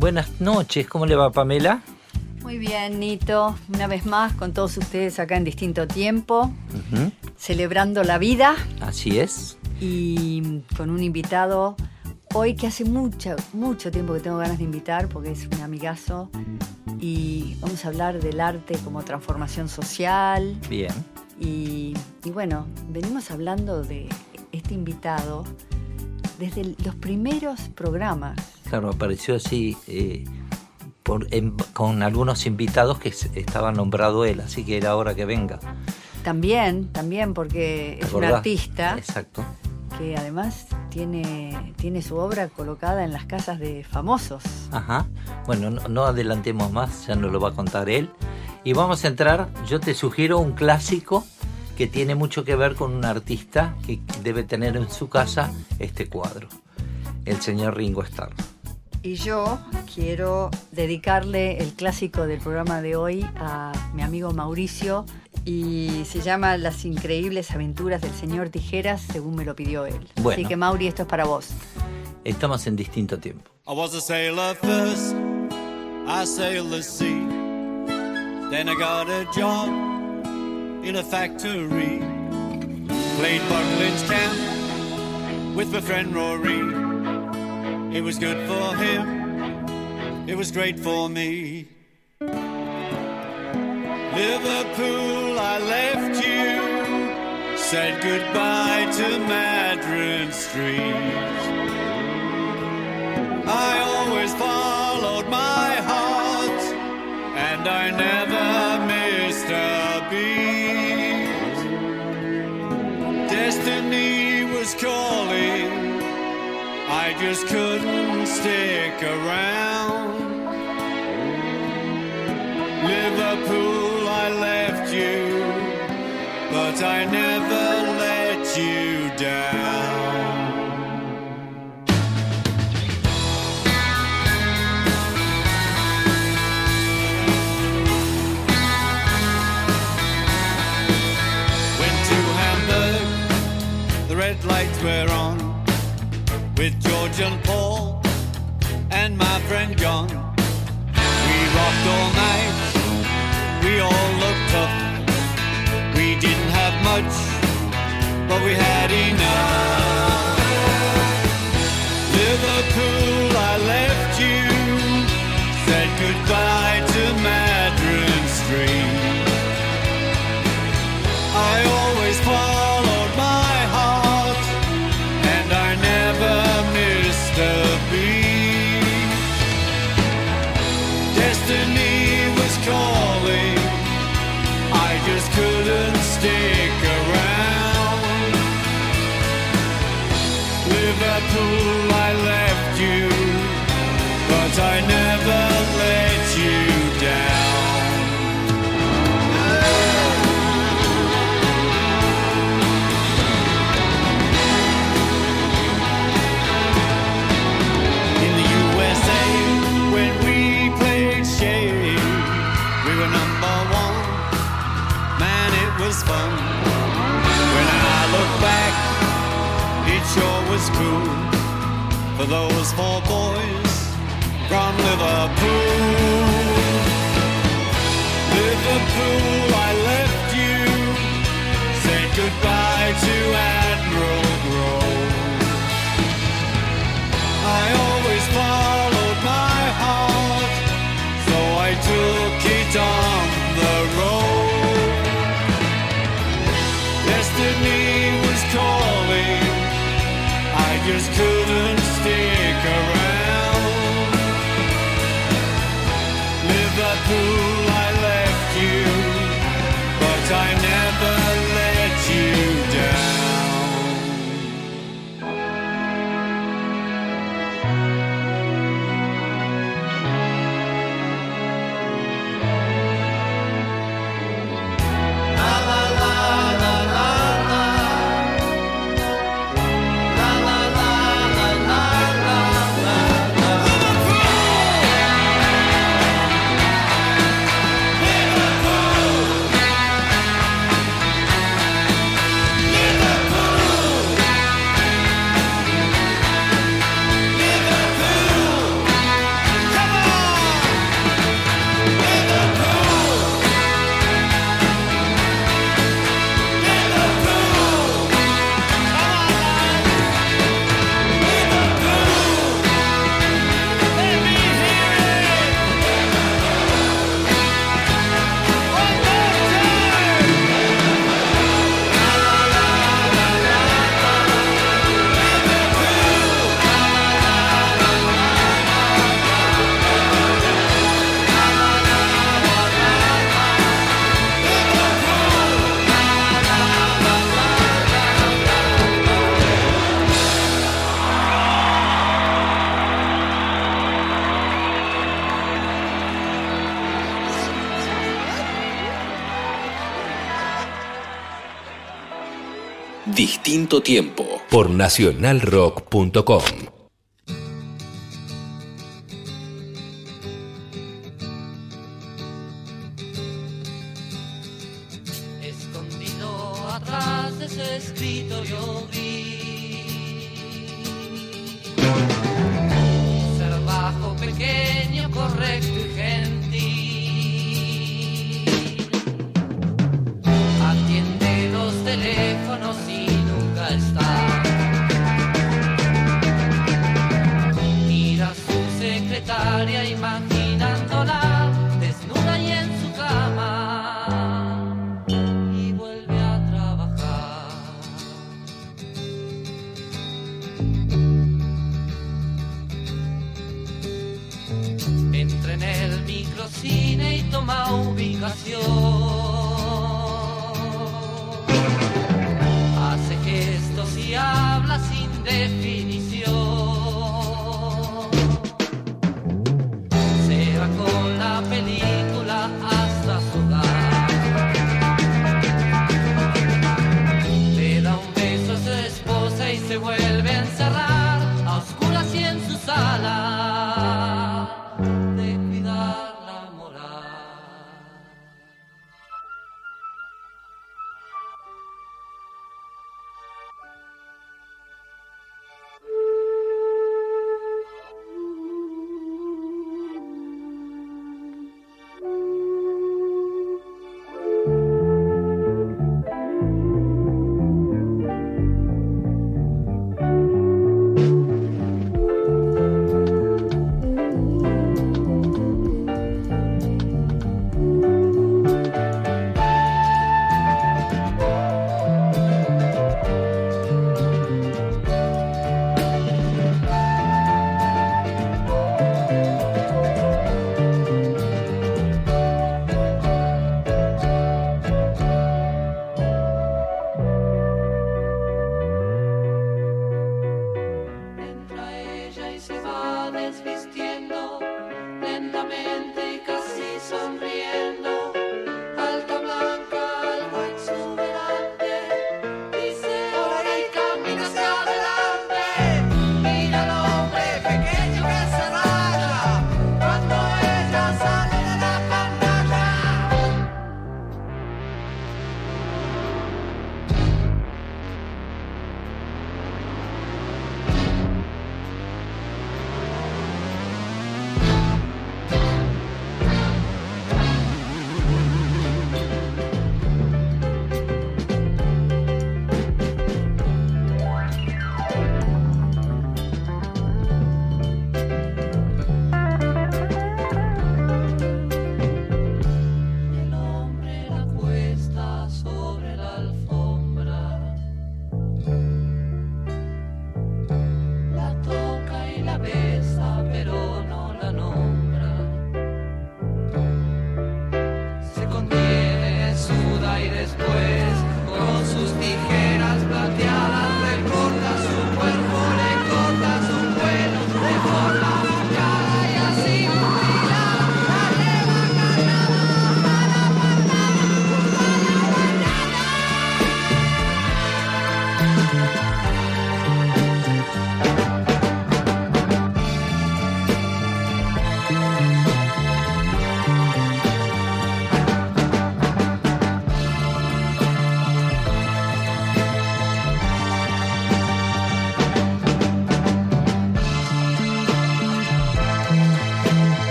Buenas noches, ¿cómo le va Pamela? Muy bien, Nito. Una vez más con todos ustedes acá en distinto tiempo, celebrando la vida. Así es. Y con un invitado hoy que hace mucho, mucho tiempo que tengo ganas de invitar porque es un amigazo. Y vamos a hablar del arte como transformación social. Bien. Y, y bueno, venimos hablando de este invitado desde los primeros programas. Claro, apareció así eh, por, en- con algunos invitados que estaba nombrado él, así que era hora que venga. También, también porque ¿Te es un artista Exacto. que además tiene, tiene su obra colocada en las casas de famosos. Ajá. Bueno, no, no adelantemos más, ya nos lo va a contar él. Y vamos a entrar, yo te sugiero un clásico que tiene mucho que ver con un artista que debe tener en su casa este cuadro, el señor Ringo Starr. Y yo quiero dedicarle el clásico del programa de hoy a mi amigo Mauricio y se llama Las increíbles aventuras del señor Tijeras, según me lo pidió él. Bueno. Así que Mauri, esto es para vos. Estamos en distinto tiempo. I was a sailor first, I sailed the sea. Then I got a job in a factory. Played Buckland's camp with my friend Rory. It was good for him, it was great for me. Liverpool, I left you, said goodbye to Madron Street. I always followed my heart, and I never missed a beat. Destiny was calling, I just couldn't stick around. Liverpool, I left you, but I never let you With George and Paul and my friend John. We rocked all night, we all looked tough. We didn't have much, but we had enough. Liverpool, Distinto tiempo por nacionalrock.com.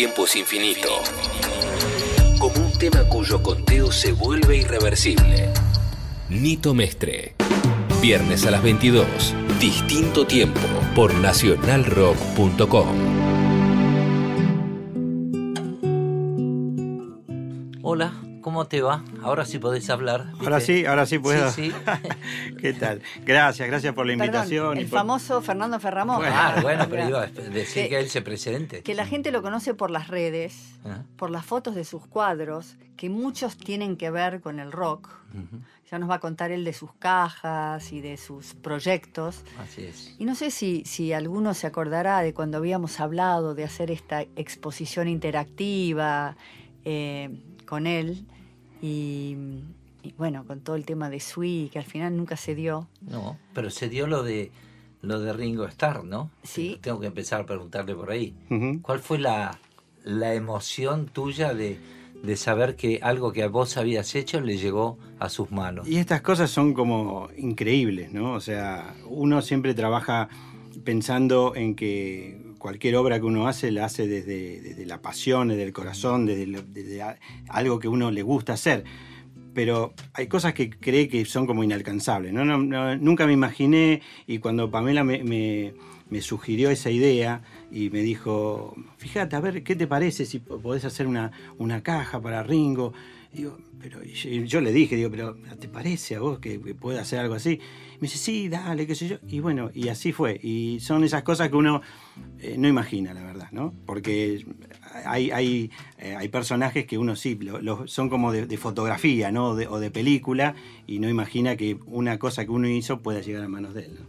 tiempo es infinito. Como un tema cuyo conteo se vuelve irreversible. Nito Mestre. Viernes a las 22. Distinto tiempo por nacionalrock.com. te va? Ahora sí podés hablar. ¿viste? Ahora sí, ahora sí puedo. Sí, ¿Qué tal? Gracias, gracias por la invitación. Perdón, y el por- famoso Fernando Ferramón. Bueno. Ah, bueno, pero iba a decir Que- que él se presente. Que la gente lo conoce por las redes, Ah, por las fotos de sus cuadros, que muchos tienen que ver con el rock. Ya nos va a contar él de sus cajas y de sus proyectos. Así es. Y no sé si, si alguno se acordará de cuando habíamos hablado de hacer esta exposición interactiva eh, con él. Y, y bueno, con todo el tema de Sui, que al final nunca se dio. No, pero se dio lo de lo de Ringo Starr, ¿no? Sí. Tengo que empezar a preguntarle por ahí. ¿Cuál fue la, la emoción tuya de, de saber que algo que vos habías hecho le llegó a sus manos? Y estas cosas son como increíbles, ¿no? O sea, uno siempre trabaja pensando en que cualquier obra que uno hace la hace desde, la pasión, desde el corazón, desde, algo que uno le gusta hacer. Pero hay cosas que cree que son como inalcanzables. ¿no? Nunca me imaginé y cuando Pamela me, sugirió esa idea y me dijo, fíjate, a ver, ¿qué te parece si po- podés hacer una, una caja para Ringo? Pero yo le dije, digo, pero ¿te parece a vos que, que pueda hacer algo así? Me dice, sí, dale, qué sé yo. Y bueno, y así fue. Y son esas cosas que uno eh, no imagina, la verdad, ¿no? Porque hay, hay, eh, hay personajes que uno sí, lo- lo- son como de, de fotografía, ¿no? O de, o de película, y no imagina que una cosa que uno hizo pueda llegar a manos de él, ¿no?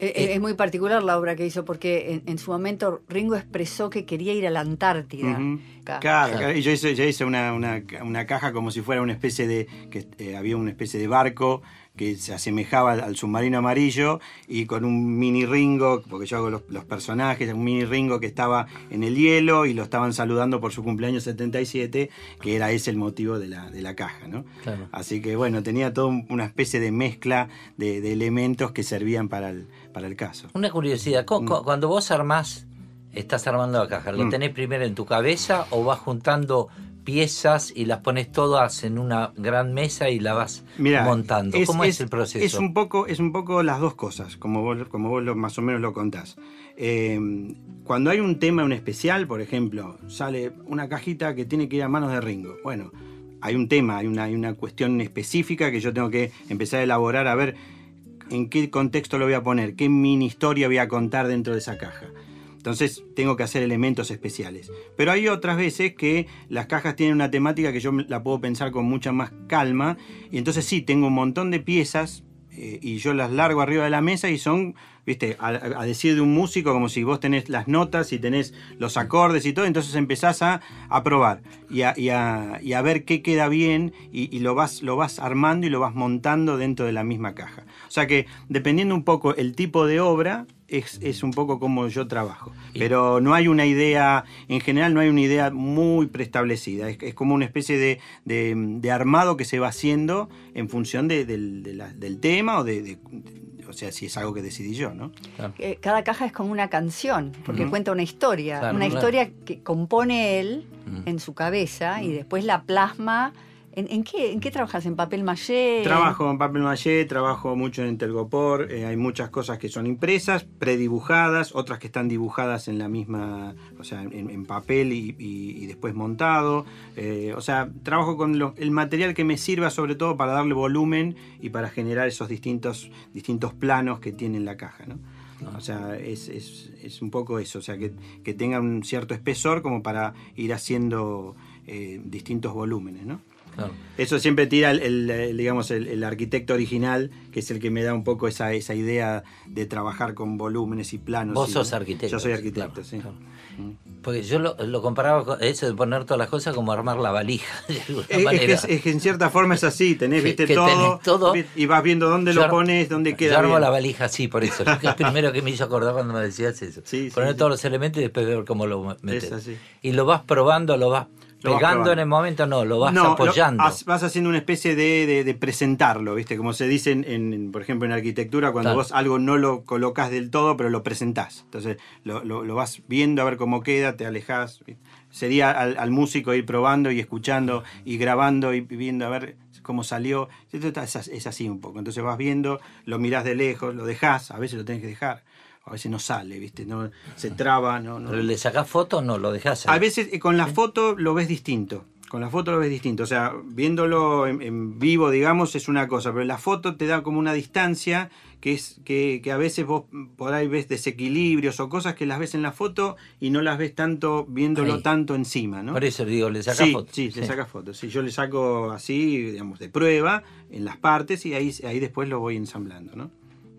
Eh, eh, es muy particular la obra que hizo porque en, en su momento Ringo expresó que quería ir a la Antártida. Claro, claro. Y yo hice, yo hice una, una- una caja como si fuera una especie de. que eh, había una especie de barco que se asemejaba al, al submarino amarillo y con un mini Ringo, porque yo hago los, los personajes, un mini Ringo que estaba en el hielo y lo estaban saludando por su cumpleaños 77, que era ese el motivo de la, de la caja, ¿no? Claro. Así que bueno, tenía toda una especie de mezcla de, de elementos que servían para el, para el caso. Una curiosidad, cu- cu- cuando vos armás, estás armando la caja, ¿lo Mm. tenés primero en tu cabeza o vas juntando piezas y las pones todas en una gran mesa y la vas Mira, montando? ¿Cómo es, el proceso? Es un poco, es un poco las dos cosas, como vos, como vos lo, más o menos lo contás. Eh, cuando hay un tema, un especial, por ejemplo, sale una cajita que tiene que ir a manos de Ringo. Bueno, hay un tema, hay una, hay una cuestión específica que yo tengo que empezar a elaborar a ver en qué contexto lo voy a poner, qué mini historia voy a contar dentro de esa caja. Entonces tengo que hacer elementos especiales. Pero hay otras veces que las cajas tienen una temática que yo la puedo pensar con mucha más calma. Y entonces sí, tengo un montón de piezas eh, y yo las largo arriba de la mesa y son, viste, a, a decir de un músico como si vos tenés las notas y tenés los acordes y todo. Entonces empezás a, a probar y a, y a- y a ver qué queda bien y, y lo, vas, lo vas armando y lo vas montando dentro de la misma caja. O sea que dependiendo un poco el tipo de obra, es, es un poco como yo trabajo. Pero no hay una idea, en general no hay una idea muy preestablecida. Es, es como una especie de, de- de armado que se va haciendo en función de- del, de la- del tema o de, de- de- O sea, si es algo que decidí yo, ¿no? Claro. Eh, cada caja es como una canción, porque cuenta una historia, Claro, una claro. historia que compone él en su cabeza y después la plasma. ¿En, en qué, ¿En qué trabajas? ¿En papel maché? Trabajo en papel maché, trabajo mucho en Telgopor, eh, hay muchas cosas que son impresas, predibujadas, otras que están dibujadas en la misma, o sea, en, en papel y, y- y después montado. Eh, o sea, trabajo con lo- el material que me sirva sobre todo para darle volumen y para generar esos distintos, distintos planos que tiene la caja, ¿no? O sea, es, es- es un poco eso, o sea, que, que tenga un cierto espesor como para ir haciendo eh, distintos volúmenes, ¿no? Claro. Eso siempre tira el, el, el, digamos, el, el arquitecto original, que es el que me da un poco esa, esa idea de trabajar con volúmenes y planos. Vos y- sos arquitecto. Yo soy arquitecto, claro, sí. claro. Mm. Porque yo lo, lo comparaba con eso de poner todas las cosas como armar la valija, de Es, que, es- es que en cierta forma es así, tenés, Que- viste, que todo, tenés todo. vi- y vas viendo dónde Yo lo pones, dónde queda. Yo armo bien. la valija así, por eso. Es primero que me hizo acordar cuando me decías eso. Sí, Poner sí. todos los elementos y después ver cómo lo metes. Y lo vas probando, lo vas Lo vas Pegando en el momento no, lo vas No, lo- apoyando. has- vas haciendo una especie de, de- de presentarlo, ¿viste? Como se dice, en, en- por ejemplo, en arquitectura, cuando Claro. vos algo no lo colocas del todo, pero lo presentás. Entonces, lo, lo- lo vas viendo a ver cómo queda, te alejás. ¿viste? Sería al, al músico ir probando y escuchando y grabando y viendo a ver cómo salió. Es, es así un poco. Entonces vas viendo, lo mirás de lejos, lo dejás, a veces lo tenés que dejar. A veces no sale, ¿viste? No, se traba, no, no, Pero le sacás fotos, no lo dejás ahí. a veces eh, con la foto lo ves distinto. Con la foto lo ves distinto. O sea, viéndolo en, en vivo, digamos, es una cosa. Pero la foto te da como una distancia que es que, que a veces vos por ahí ves desequilibrios o cosas que las ves en la foto y no las ves tanto viéndolo Ahí. tanto encima, ¿no? Por eso digo, le sacás sí, fotos. sí, le sacas fotos. Sí, yo le saco así, digamos, de prueba en las partes y ahí, ahí después lo voy ensamblando, ¿no?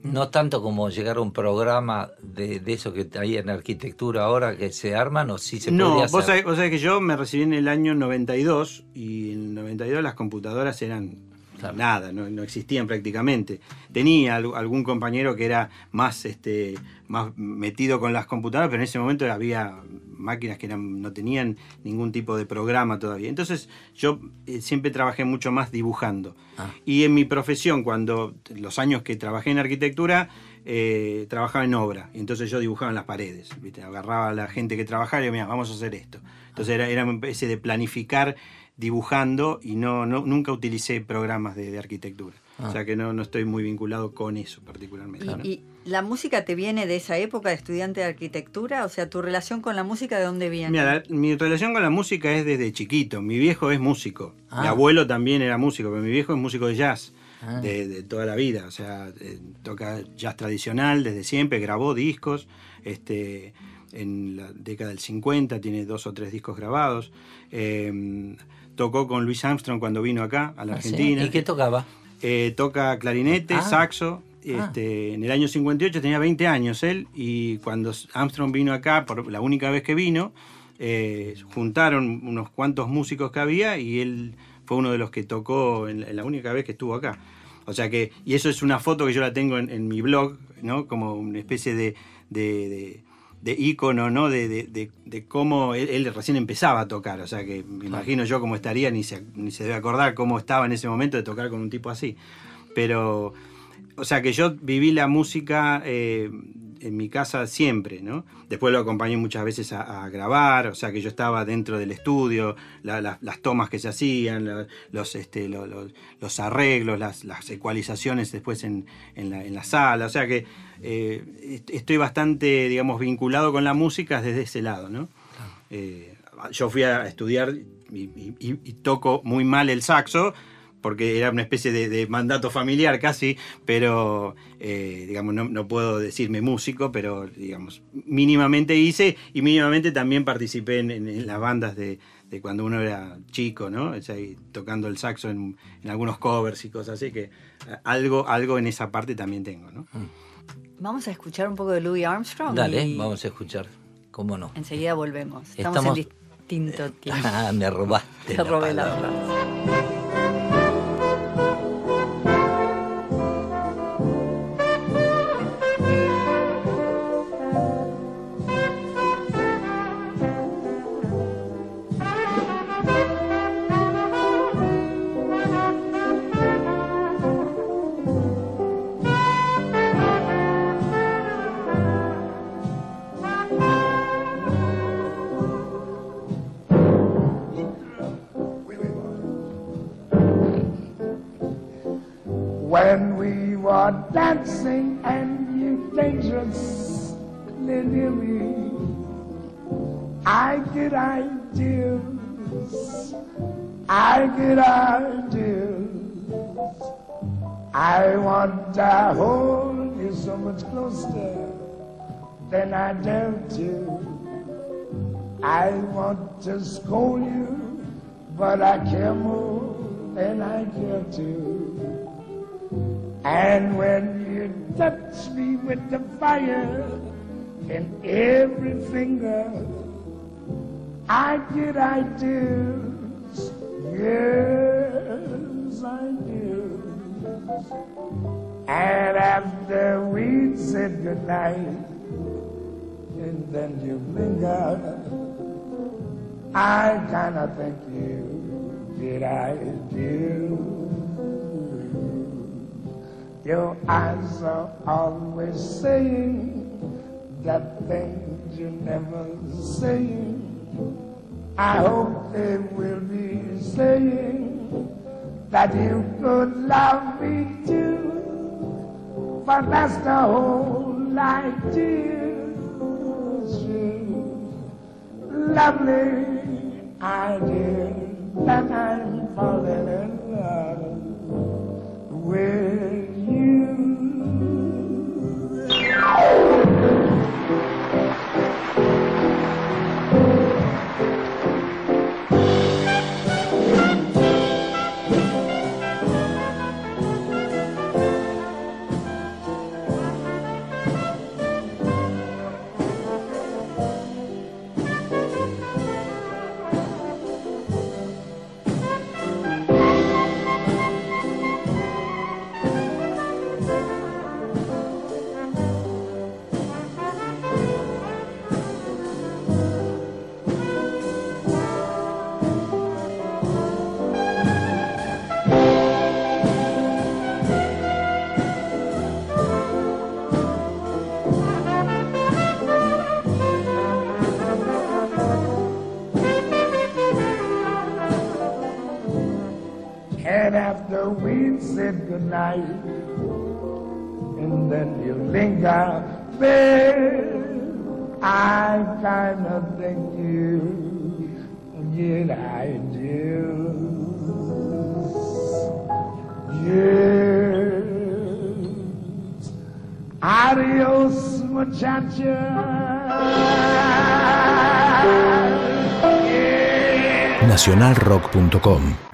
No tanto como llegar a un programa de, de eso que hay en arquitectura ahora que se arman, o sí se no, podría vos hacer. sabés, vos sabés que yo me recibí en el año 92 y en el 92 las computadoras eran Claro. nada, no, no existían prácticamente. Tenía al- algún compañero que era más, este, más metido con las computadoras, pero en ese momento había máquinas que eran, no tenían ningún tipo de programa todavía. Entonces yo eh, siempre trabajé mucho más dibujando. Ah. Y en mi profesión, cuando los años que trabajé en arquitectura, eh, trabajaba en obra. Y entonces yo dibujaba en las paredes. ¿viste? Agarraba a la gente que trabajaba y mira, vamos a hacer esto. Entonces era, era una especie de planificar dibujando y no, no nunca utilicé programas de, de arquitectura. Ah. O sea que no, no estoy muy vinculado con eso particularmente. ¿no? ¿Y, y la música te viene de esa época de estudiante de arquitectura? O sea, ¿tu relación con la música de dónde viene? Mira, la- mi relación con la música es desde chiquito. Mi viejo es músico. Ah. Mi abuelo también era músico, pero mi viejo es músico de jazz. Ah. De, de toda la vida, o sea, eh, toca jazz tradicional desde siempre, grabó discos, este, en la década del 50 tiene dos o tres discos grabados, eh, tocó con Louis Armstrong cuando vino acá a la Ah, ¿sí? Argentina, ¿Y qué tocaba? Eh, toca clarinete, Ah. saxo. Ah. Este, En el año 58 tenía 20 años él y cuando Armstrong vino acá, por la única vez que vino, eh, juntaron unos cuantos músicos que había y él fue uno de los que tocó en la, en la única vez que estuvo acá. O sea que, y eso es una foto que yo la tengo en, en mi blog, ¿no? Como una especie de, de, de- de ícono, ¿no? De, de- de- de cómo él, él recién empezaba a tocar. O sea que me imagino yo cómo estaría, ni se, ni se debe acordar cómo estaba en ese momento de tocar con un tipo así. Pero, o sea que yo viví la música eh, en mi casa siempre, ¿no? Después lo acompañé muchas veces a, a grabar, o sea que yo estaba dentro del estudio, la- la- las tomas que se hacían, los, este, lo- lo- los arreglos, las, las ecualizaciones después en, en la, en la sala, o sea que eh, est- estoy bastante, digamos, vinculado con la música desde ese lado, ¿no? Eh, yo fui a estudiar y, y- toco muy mal el saxo, porque era una especie de, de mandato familiar casi, pero eh, digamos, no, no puedo decirme músico, pero digamos, mínimamente hice y mínimamente también participé en, en- en las bandas de, de cuando uno era chico, ¿no? O sea, tocando el saxo en, en algunos covers y cosas así, que algo, algo en esa parte también tengo, ¿no? Vamos a escuchar un poco de Louis Armstrong. Dale, y vamos a escuchar. ¿Cómo no? Enseguida volvemos. Estamos, Estamos- en distinto tiempo. Ah, me robaste. Te robé la frase. I get ideas, I get ideas. I want to hold you so much closer than I dare to. I want to scold you, but I care more than I care to. And when you touch me with the fire in every finger, I get ideas. Yes, I do. And after we said goodnight, and then you linger, I kinda think you did I do. Your eyes are always saying that things you never saying. I hope they will be saying that you could love me too. But that's the whole idea. Lovely idea that I'm falling in love with you. After we've said goodnight, and then you linger, babe, I kind of think you, yet I do. Yes. Adios, muchacha. Nacionalrock.com.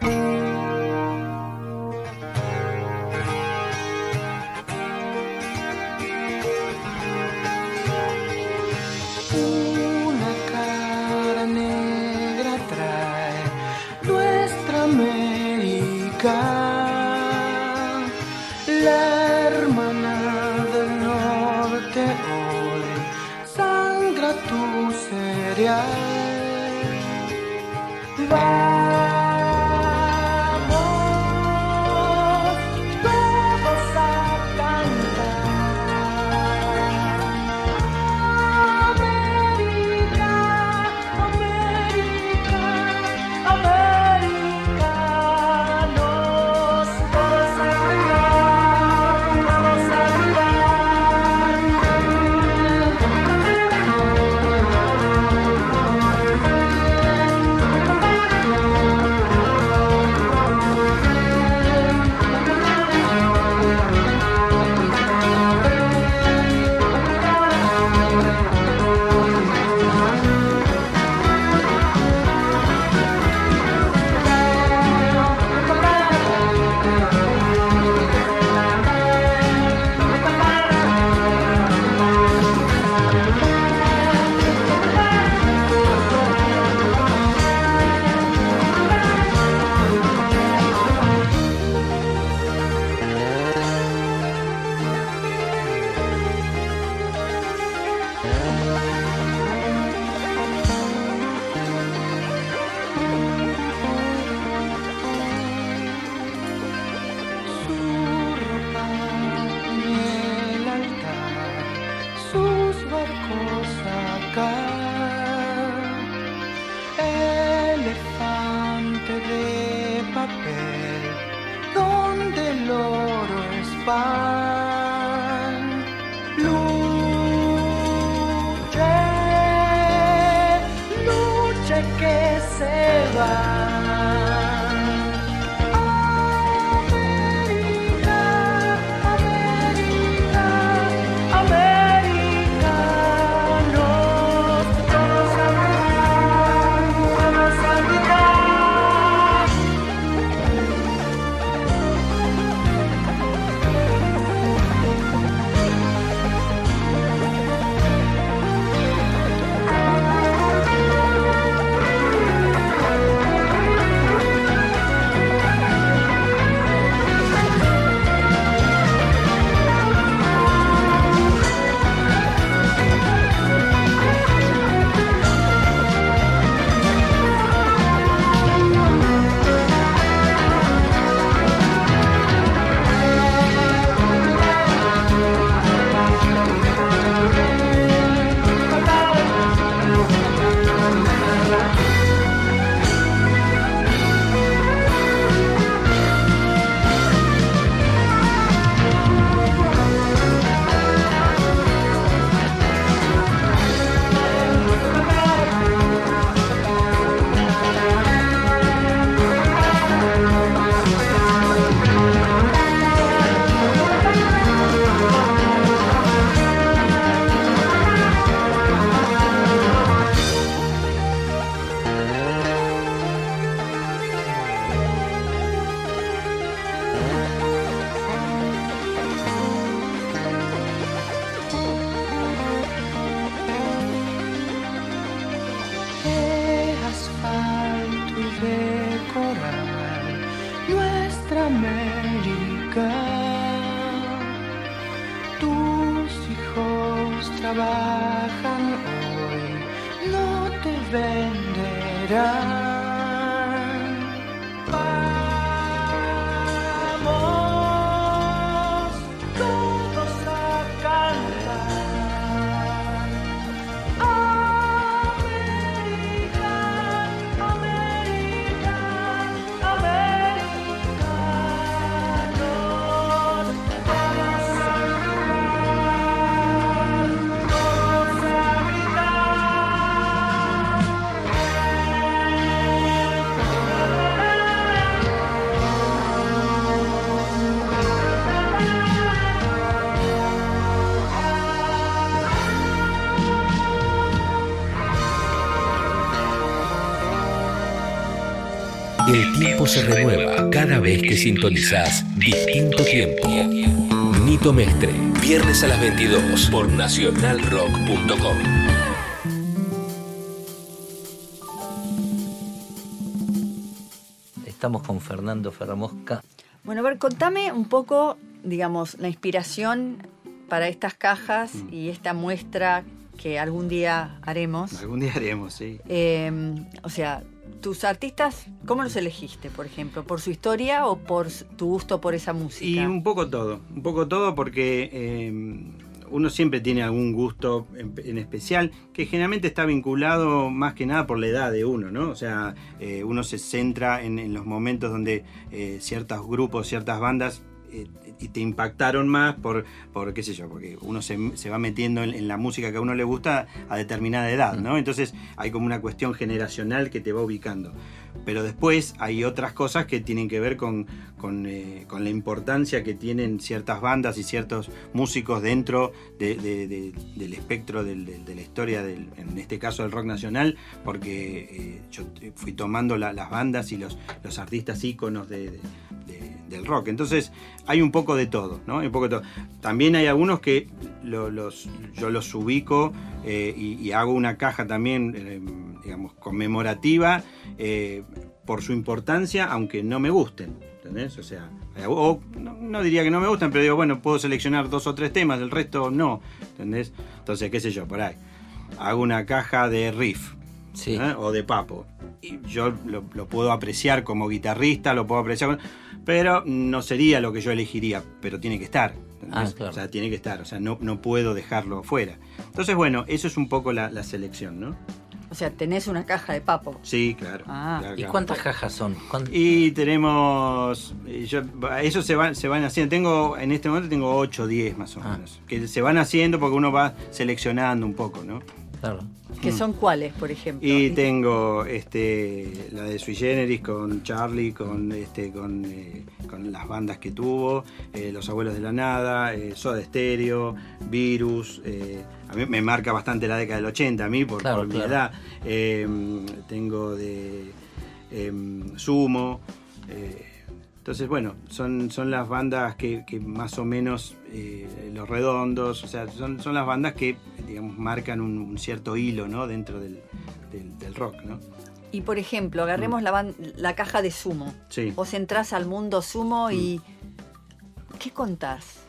tiempo se renueva cada vez que sintonizás Distinto Tiempo. Nito Mestre, viernes a las 22 por nacionalrock.com. Estamos con Fernando Ferramosca. Bueno, a ver, contame un poco, digamos, la inspiración para estas cajas Mm. y esta muestra que algún día haremos. Algún día haremos, sí. Eh, o sea, tus artistas, ¿cómo los elegiste, por ejemplo? ¿Por su historia o por tu gusto por esa música? Y un poco todo, un poco todo porque eh, uno siempre tiene algún gusto en, en especial que generalmente está vinculado más que nada por la edad de uno, ¿no? O sea, eh, uno se centra en, en los momentos donde eh, ciertos grupos, ciertas bandas eh, y te impactaron más por, por, qué sé yo, porque uno se, se va metiendo en, en la música que a uno le gusta a determinada edad, ¿no? Entonces hay como una cuestión generacional que te va ubicando. Pero después hay otras cosas que tienen que ver con, con, eh, la importancia que tienen ciertas bandas y ciertos músicos dentro de- de- de- del espectro de la historia, del, en este caso del rock nacional, porque eh, yo fui tomando la- las bandas y los, los artistas íconos de- de- de- del rock. Entonces hay un poco de todo, ¿no? Un poco de todo. También hay algunos que lo- los, yo los ubico eh, y, hago una caja también, digamos, conmemorativa eh, por su importancia, aunque no me gusten. ¿Entendés? O sea, eh, o, no, no diría que no me gustan, pero digo, bueno, puedo seleccionar dos o tres temas, el resto no. ¿Entendés? Entonces, qué sé yo, por ahí. Hago una caja de riff. Sí. ¿eh? o de papo. Y yo lo, lo puedo apreciar como guitarrista, lo puedo apreciar, pero no sería lo que yo elegiría, pero tiene que estar. Ah, claro. O sea, tiene que estar, o sea, no, no puedo dejarlo fuera. Entonces, bueno, eso es un poco la, la selección, ¿no? O sea, tenés una caja de papo. Sí, claro. Ah. claro, ¿Y claro. cuántas cajas son? ¿Cuán- Y tenemos, yo, eso se van, se van haciendo, tengo, en este momento tengo 8 o 10 más o Ah. menos, que se van haciendo porque uno va seleccionando un poco, ¿no? Claro. ¿Que son cuáles, por ejemplo? Mm. Y tengo este la de Sui Generis con Charlie, con este con, eh, con las bandas que tuvo, eh, Los Abuelos de la Nada, eh, Soda Stereo, Virus. Mí me marca bastante la década del 80 a mí por, Claro, por mi edad. Eh, tengo de em, Sumo. eh, entonces, bueno, son, son las bandas que, que más o menos, eh, Los Redondos, o sea, son, son las bandas que, digamos, marcan un, un cierto hilo, ¿no? Dentro del, del- del rock, ¿no? Y por ejemplo, agarremos la, ban- la caja de sumo. Mm. Sí. Mm. Vos entrás al mundo sumo y. ¿Qué contás?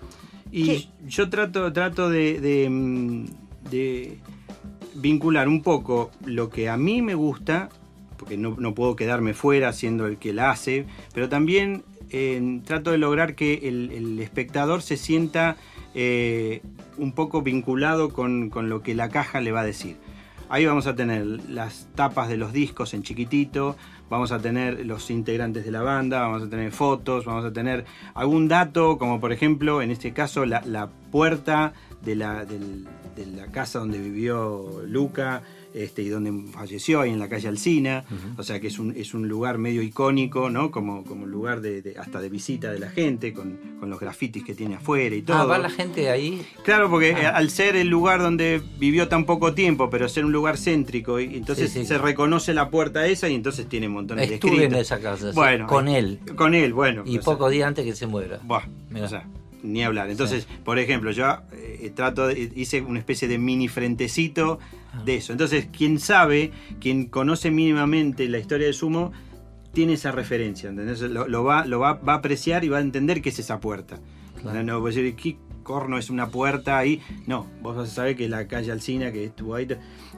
Y ¿Qué? yo trato, trato de, de, mm, de vincular un poco lo que a mí me gusta, porque no, no puedo quedarme fuera siendo el que la hace, pero también eh, trato de lograr que el, el espectador se sienta eh, un poco vinculado con, con lo que la caja le va a decir. Ahí vamos a tener las tapas de los discos en chiquitito, vamos a tener los integrantes de la banda, vamos a tener fotos, vamos a tener algún dato, como por ejemplo, en este caso, la, la puerta de la, de la casa donde vivió Luca este, y donde falleció, ahí en la calle Alcina. O sea que es un, es un lugar medio icónico, ¿no? Como, como un lugar de, de- hasta de visita de la gente, con, con los grafitis que tiene afuera y todo. Ah, va la gente ahí. Claro, porque Ah. eh, al ser el lugar donde vivió tan poco tiempo, pero ser un lugar céntrico, y entonces Sí, sí. se reconoce la puerta esa y entonces tiene montones Estuve de en escritos. esa casa, sí, Bueno, con eh, él. Con él, bueno. Y o sea, pocos días antes que se muera. buah, o sea, ni hablar. Entonces, por ejemplo, yo eh, trato de- hice una especie de mini frentecito Ah. de eso. Entonces, quien sabe, quien conoce mínimamente la historia del sumo, tiene esa referencia, ¿entendés? Lo, lo va, lo va, va a apreciar y va a entender qué es esa puerta. Claro. No, va a decir, ¿qué- corno es una puerta ahí. No, vos vas a saber que la calle Alcina, que estuvo ahí.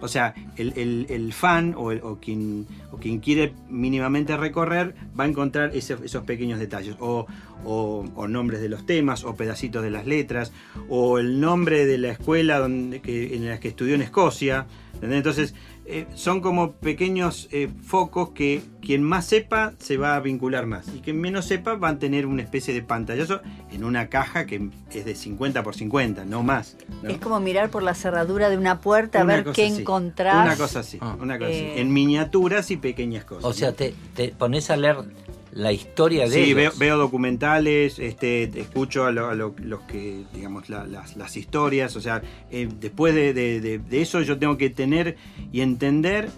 O sea, el, el- el fan o, el- o quien, o quien quiere mínimamente recorrer va a encontrar ese- esos pequeños detalles. O, o- o nombres de los temas, o pedacitos de las letras, o el nombre de la escuela donde, que, en la que estudió en Escocia. ¿entendés? Entonces, eh, son como pequeños eh, focos que quien más sepa se va a vincular más. Y quien menos sepa va a tener una especie de pantallazo en una caja que es de 50 por 50, no más. ¿no? Es como mirar por la cerradura de una puerta a Una ver qué así. encontrás. Una cosa así, Ah. una cosa así. Eh. En miniaturas y pequeñas cosas. O sea, ¿no? te, te pones a leer la historia de Sí, veo, ellos. veo documentales, este, te escucho a, lo- a lo- los que, digamos, la- las, las historias. O sea, eh, después de, de- de- de eso yo tengo que tener y entender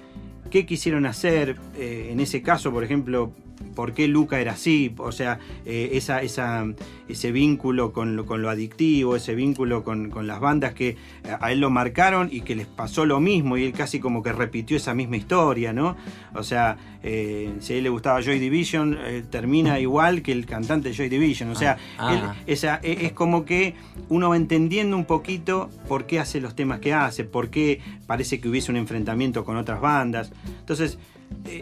qué quisieron hacer. eh, en ese caso, por ejemplo, por qué Luca era así. O sea, eh, esa, esa, ese vínculo con lo, con lo adictivo, ese vínculo con, con las bandas que eh, a él lo marcaron y que les pasó lo mismo. Y él casi como que repitió esa misma historia, ¿no? O sea, eh, si a él le gustaba Joy Division, eh, termina igual que el cantante de Joy Division. O sea, Ah. él- Ah. esa, e- es como que uno va entendiendo un poquito por qué hace los temas que hace, por qué parece que hubiese un enfrentamiento con otras bandas. Entonces,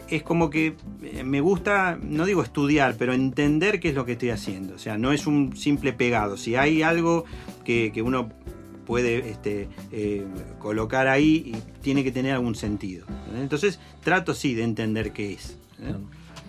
es como que eh, me gusta, no digo estudiar, pero entender qué es lo que estoy haciendo. O sea, no es un simple pegado. Si hay algo que, que uno puede este, eh, colocar ahí, y tiene que tener algún sentido. ¿eh? Entonces, trato sí de entender qué es. ¿eh?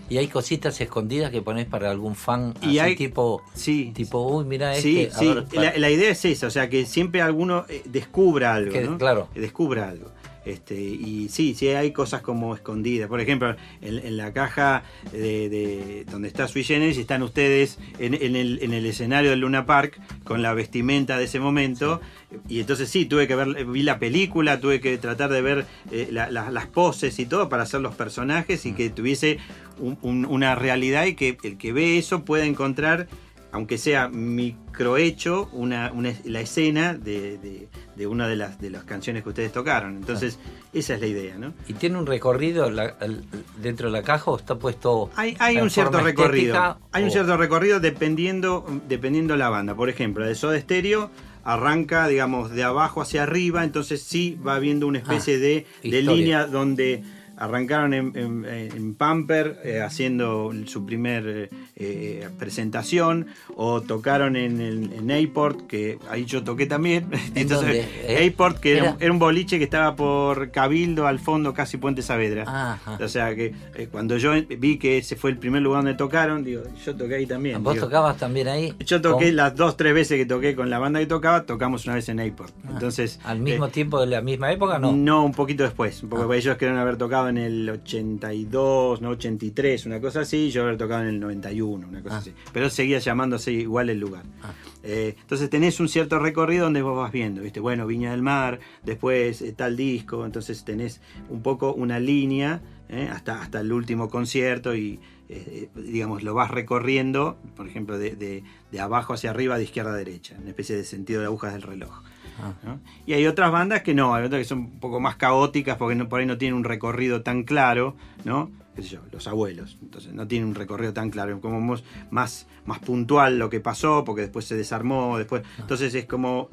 Y hay cositas escondidas que pones para algún fan Y así hay- tipo, Sí, tipo, uy, mira Sí, este. a sí, ver, la, la idea es esa, o sea, que siempre alguno eh, descubra algo, Que- ¿no? claro. Que descubra algo. Este, y sí, sí hay cosas como escondidas. Por ejemplo, en, la caja de, de- donde está Sui Generis están ustedes en, el, en el escenario del Luna Park con la vestimenta de ese momento. Y entonces sí, tuve que ver, vi la película, tuve que tratar de ver eh, la- la- las poses y todo para hacer los personajes y que tuviese un- un- una realidad y que el que ve eso pueda encontrar aunque sea microhecho, una, una- la escena de, de- de una de las, de las canciones que ustedes tocaron. Entonces, esa es la idea, ¿no? ¿Y tiene un recorrido la- el- dentro de la caja o está puesto Hay, hay en un cierto recorrido. Hay un cierto recorrido dependiendo, dependiendo la banda. Por ejemplo, de Soda Stereo arranca, digamos, de abajo hacia arriba, entonces sí va habiendo una especie Ah, de, de historia. línea donde arrancaron en, en- en Pamper eh, haciendo su primer eh, eh, presentación o tocaron en, en Aport, que ahí yo toqué también. Entonces? Eh, Aport, que era, era- un- boliche que estaba por Cabildo al fondo, casi Puente Saavedra. Ajá. O sea que cuando yo vi que ese fue el primer lugar donde tocaron, digo, yo toqué ahí también. ¿Vos digo. tocabas también ahí? Yo toqué Con- las dos, tres veces que toqué con la banda que tocaba, tocamos una vez en Aport. Ah, Entonces, ¿Al mismo tiempo de la misma época no? no, un poquito después. Poco, Ah. porque ellos querían haber tocado en el 82, no 83, una cosa así, yo haber tocado en el 91, una cosa Ah. así. Pero seguía llamándose igual el lugar. Ah. Eh, entonces tenés un cierto recorrido donde vos vas viendo, ¿viste? Bueno, Viña del Mar, después eh, tal disco, entonces tenés un poco una línea ¿eh? hasta, hasta el último concierto y, eh, digamos, lo vas recorriendo, por ejemplo, de, de- de abajo hacia arriba, de izquierda a derecha, una especie de sentido de agujas del reloj. Ah. ¿no? Y hay otras bandas que no, hay otras que son un poco más caóticas porque no, por ahí no tienen un recorrido tan claro, ¿no? Qué sé yo, los abuelos, entonces no tienen un recorrido tan claro, como más, más, más puntual lo que pasó, porque después se desarmó, después, Ah. entonces es como,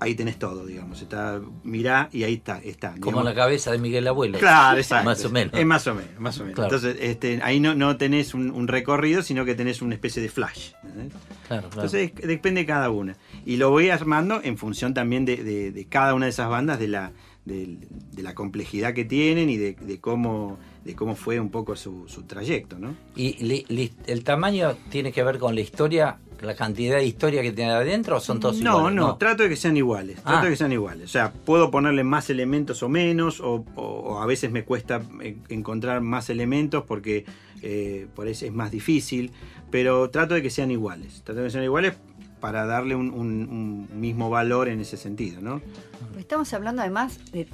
ahí tenés todo, digamos, está, mirá y ahí está, está. Como la cabeza de Miguel Abuelo. Claro, exacto. Más o menos. Es más o menos, más o menos. Claro. Entonces, este, ahí no, no tenés un, un recorrido, sino que tenés una especie de flash. Claro, claro. Entonces es- depende de cada una. Y lo voy armando en función también de, de- de cada una de esas bandas, de la, de, de la complejidad que tienen y de, cómo, de cómo fue un poco su, su trayecto, ¿no? ¿Y li- li- el tamaño tiene que ver con la historia, la cantidad de historia que tiene adentro o son todos no, iguales? no, trato de que sean iguales. Trato Ah. de que sean iguales. O sea, puedo ponerle más elementos o menos, o, o- o a veces me cuesta encontrar más elementos porque eh, por eso es más difícil. Pero trato de que sean iguales. Trato de que sean iguales para darle un, un- un mismo valor en ese sentido, ¿no? Estamos hablando además de,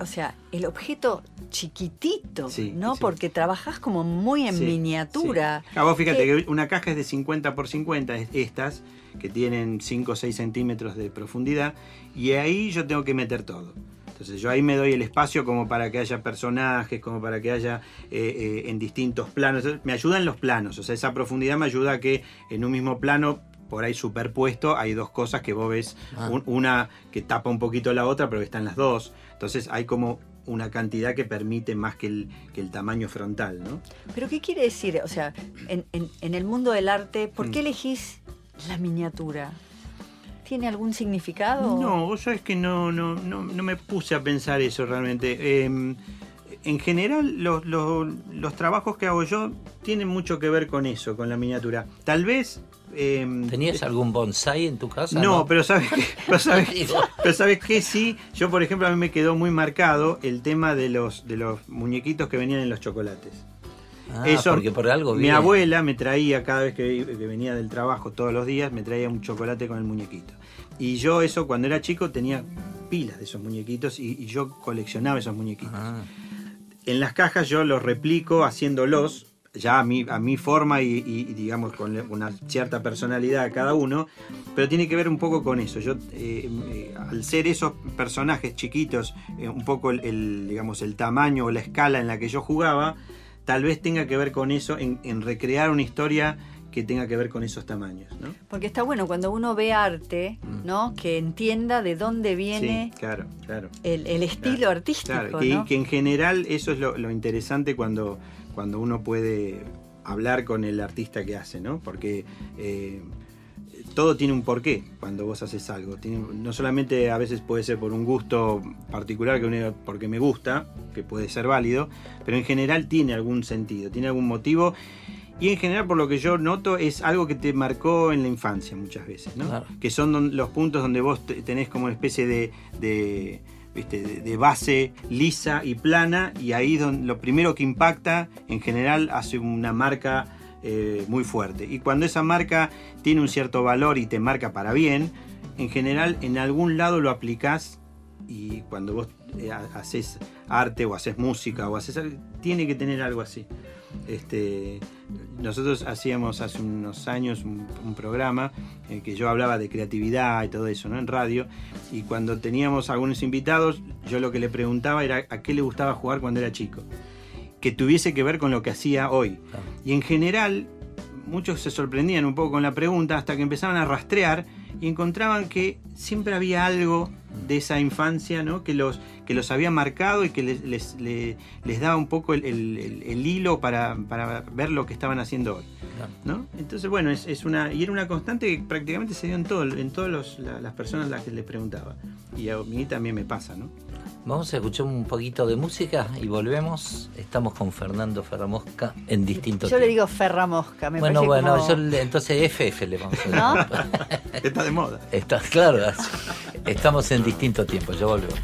o sea, el objeto chiquitito, Sí, ¿no? sí. Porque trabajás como muy en Sí, miniatura. Ah, vos fíjate Que- que una caja es de 50 por 50, es- estas, que tienen 5 o 6 centímetros de profundidad, y ahí yo tengo que meter todo. Entonces yo ahí me doy el espacio como para que haya personajes, como para que haya eh, eh, en distintos planos. Me ayudan los planos, o sea, esa profundidad me ayuda a que en un mismo plano por ahí superpuesto hay dos cosas que vos ves, Ah. un- una que tapa un poquito la otra, pero que están las dos. Entonces hay como una cantidad que permite más que el, que el tamaño frontal, ¿no? Pero ¿qué quiere decir? O sea, en, en- en el mundo del arte, ¿por qué Mm. elegís la miniatura? ¿Tiene algún significado? No, vos sabés que no, no, no, no me puse a pensar eso realmente. Eh, en general, los, los- los trabajos que hago yo tienen mucho que ver con eso, con la miniatura. Tal vez... eh, ¿Tenías algún bonsai en tu casa? No, pero sabes que, pero sabes, Digo. pero sabes que sí, yo por ejemplo a mí me quedó muy marcado el tema de los de los muñequitos que venían en los chocolates. Ah, Eso, porque por algo mi abuela me traía cada vez que, que venía del trabajo todos los días me traía un chocolate con el muñequito. Y yo eso cuando era chico tenía pilas de esos muñequitos y, y yo coleccionaba esos muñequitos. Ah, En las cajas yo los replico haciéndolos ya a mi, a mi forma y, y- y, digamos con una cierta personalidad a cada uno, pero tiene que ver un poco con eso. Yo eh, eh, al ser esos personajes chiquitos, eh, un poco el, el, digamos el tamaño o la escala en la que yo jugaba, tal vez tenga que ver con eso, en, en recrear una historia que tenga que ver con esos tamaños, ¿no? Porque está bueno cuando uno ve arte, ¿no? Que entienda de dónde viene Mm. Sí, claro, claro. el, el estilo Claro, artístico, Claro, que, ¿no? que en general eso es lo, lo interesante cuando, cuando uno puede hablar con el artista que hace, ¿no? Porque eh, todo tiene un porqué cuando vos haces algo. Tiene- no solamente a veces puede ser por un gusto particular, que uno, porque me gusta, que puede ser válido, pero en general tiene algún sentido, tiene algún motivo. Y en general, por lo que yo noto, es algo que te marcó en la infancia muchas veces, ¿no? Claro. Que son los puntos donde vos te- tenés como una especie de, de, de- base lisa y plana, y ahí don- lo primero que impacta, en general, hace una marca eh, muy fuerte. Y cuando esa marca tiene un cierto valor y te marca para bien, en general, en algún lado lo aplicás y cuando vos eh, ha- haces arte o haces música o haces tiene que tener algo así. Este, nosotros hacíamos hace unos años un, un programa en que yo hablaba de creatividad y todo eso, ¿no? En radio. Y cuando teníamos algunos invitados, yo lo que le preguntaba era a qué le gustaba jugar cuando era chico. Que tuviese que ver con lo que hacía hoy. Claro. Y en general, muchos se sorprendían un poco con la pregunta hasta que empezaban a rastrear y encontraban que siempre había algo de esa infancia ¿no? que, los, que los había marcado y que les, les, le- les daba un poco el, el- el- el hilo para, para ver lo que estaban haciendo hoy. ¿no? Entonces, bueno, es, es una, y era una constante que prácticamente se dio en, todo, en todas las personas a las que les preguntaba. Y a mí también me pasa, ¿no? Vamos a escuchar un poquito de música y volvemos. Estamos con Fernando Ferramosca en distintos Yo le digo ferramosca, me Bueno, parece bueno, como- yo le- entonces FF le vamos a ¿No? Está de moda. Está claro, estamos en distinto tiempo, yo volvemos.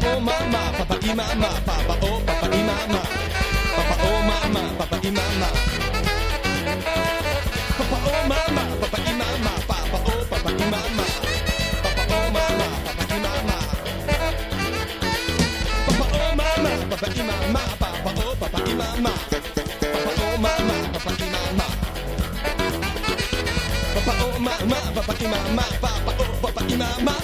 Oh mama, papa y mama, papa oh papa y mama, papa oh mama, papa y mama. Oh, mama, papa oh mama, papa y mama. Papa oh mama, papa y mama, papa oh papa y mama.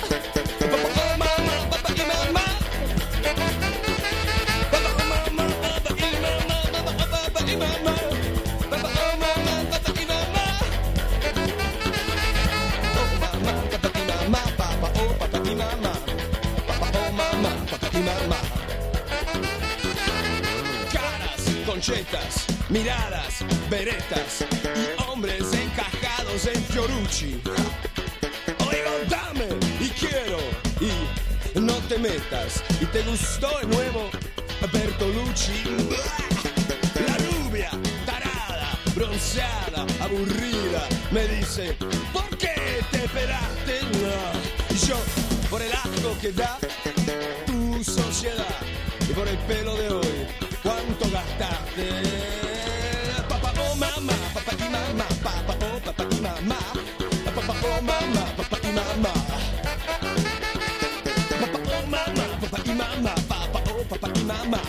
Miradas, veretas y hombres encajados en Fiorucci. Oigo, dame y quiero y no te metas. Y te gustó de nuevo Bertolucci. La rubia, tarada, bronceada, aburrida, me dice, ¿por qué te esperaste? Y yo, por el asco que da tu sociedad y por el pelo de hoy, ¿cuánto gastaste? Papá, oh mamá, papá y mamá, papá, oh papá y mamá, papá, oh mamá, papá y mamá. Papá, oh mamá, papá y mamá, papá, papá, oh papá y mamá.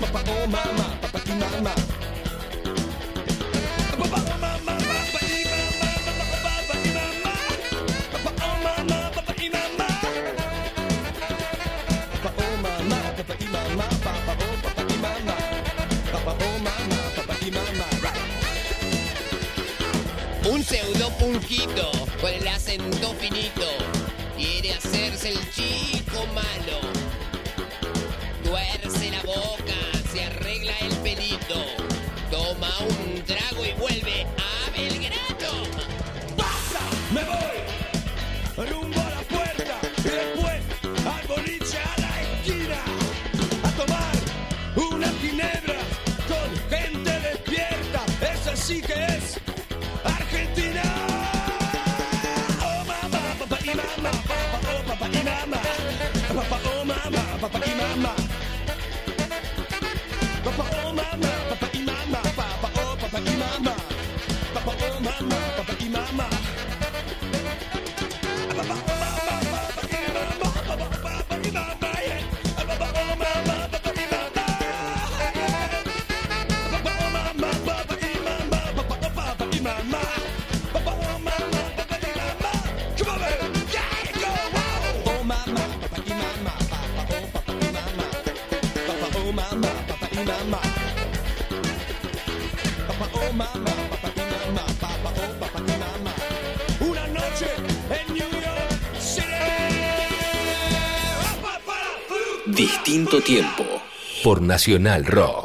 Papá, oh mamá, papá y mamá. con el acento finito, quiere hacerse el chico malo. Tuerce la boca, se arregla el pelito, toma un trago. Nacional Rock.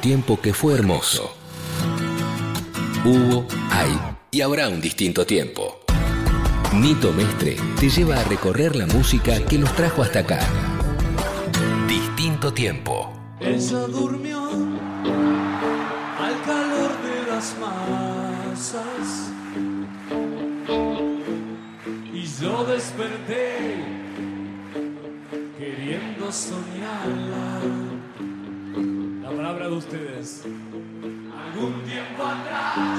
Tiempo que fue hermoso. Hubo, hay y habrá un distinto tiempo. Nito Mestre te lleva a recorrer la música que nos trajo hasta acá. Distinto tiempo. Ella durmió al calor de las masas y yo desperté queriendo soñarla. Ustedes. Tiempo atrás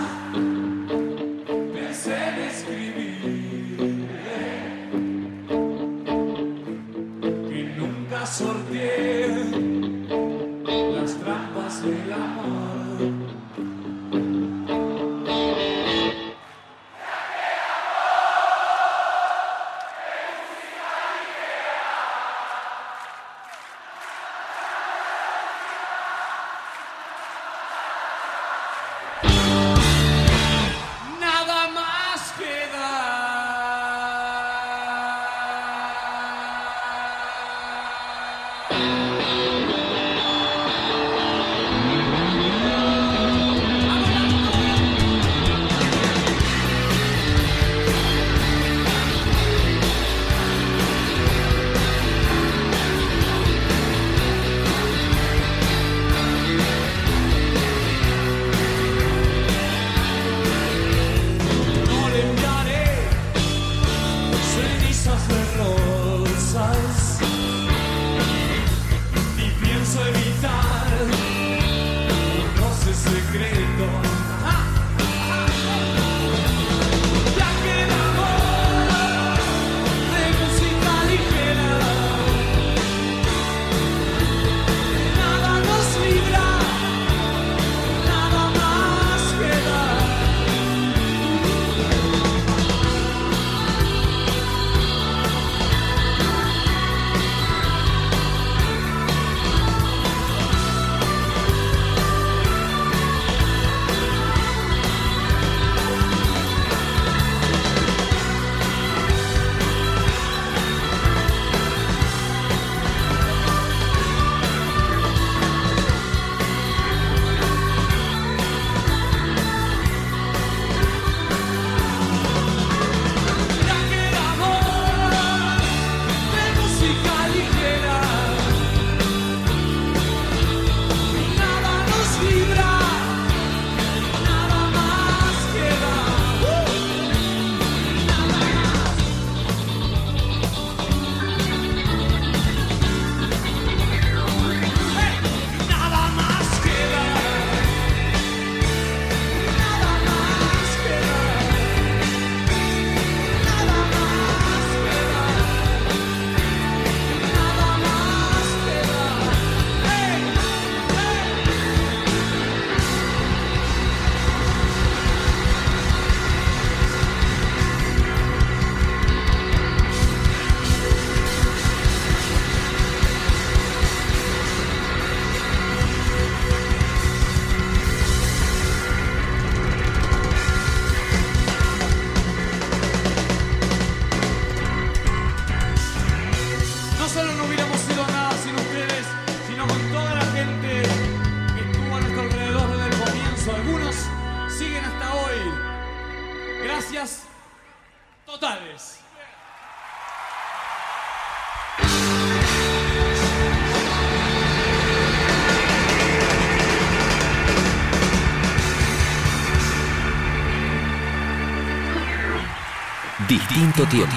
Distinto tiempo.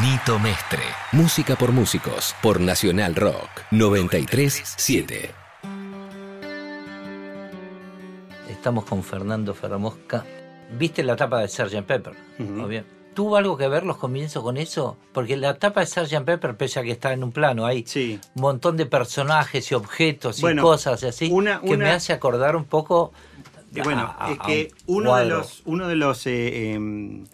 Nito Mestre. Música por músicos. Por Nacional Rock. 937. Estamos con Fernando Ferramosca. ¿Viste la tapa de Sgt. Pepper? Obvio. ¿Tuvo algo que ver los comienzos con eso? Porque la tapa de Sgt. Pepper, pese a que está en un plano, hay un montón de personajes y objetos y cosas y así, una- que me hace acordar un poco... Y bueno, a- a- es que un uno de los, uno de los, eh, em,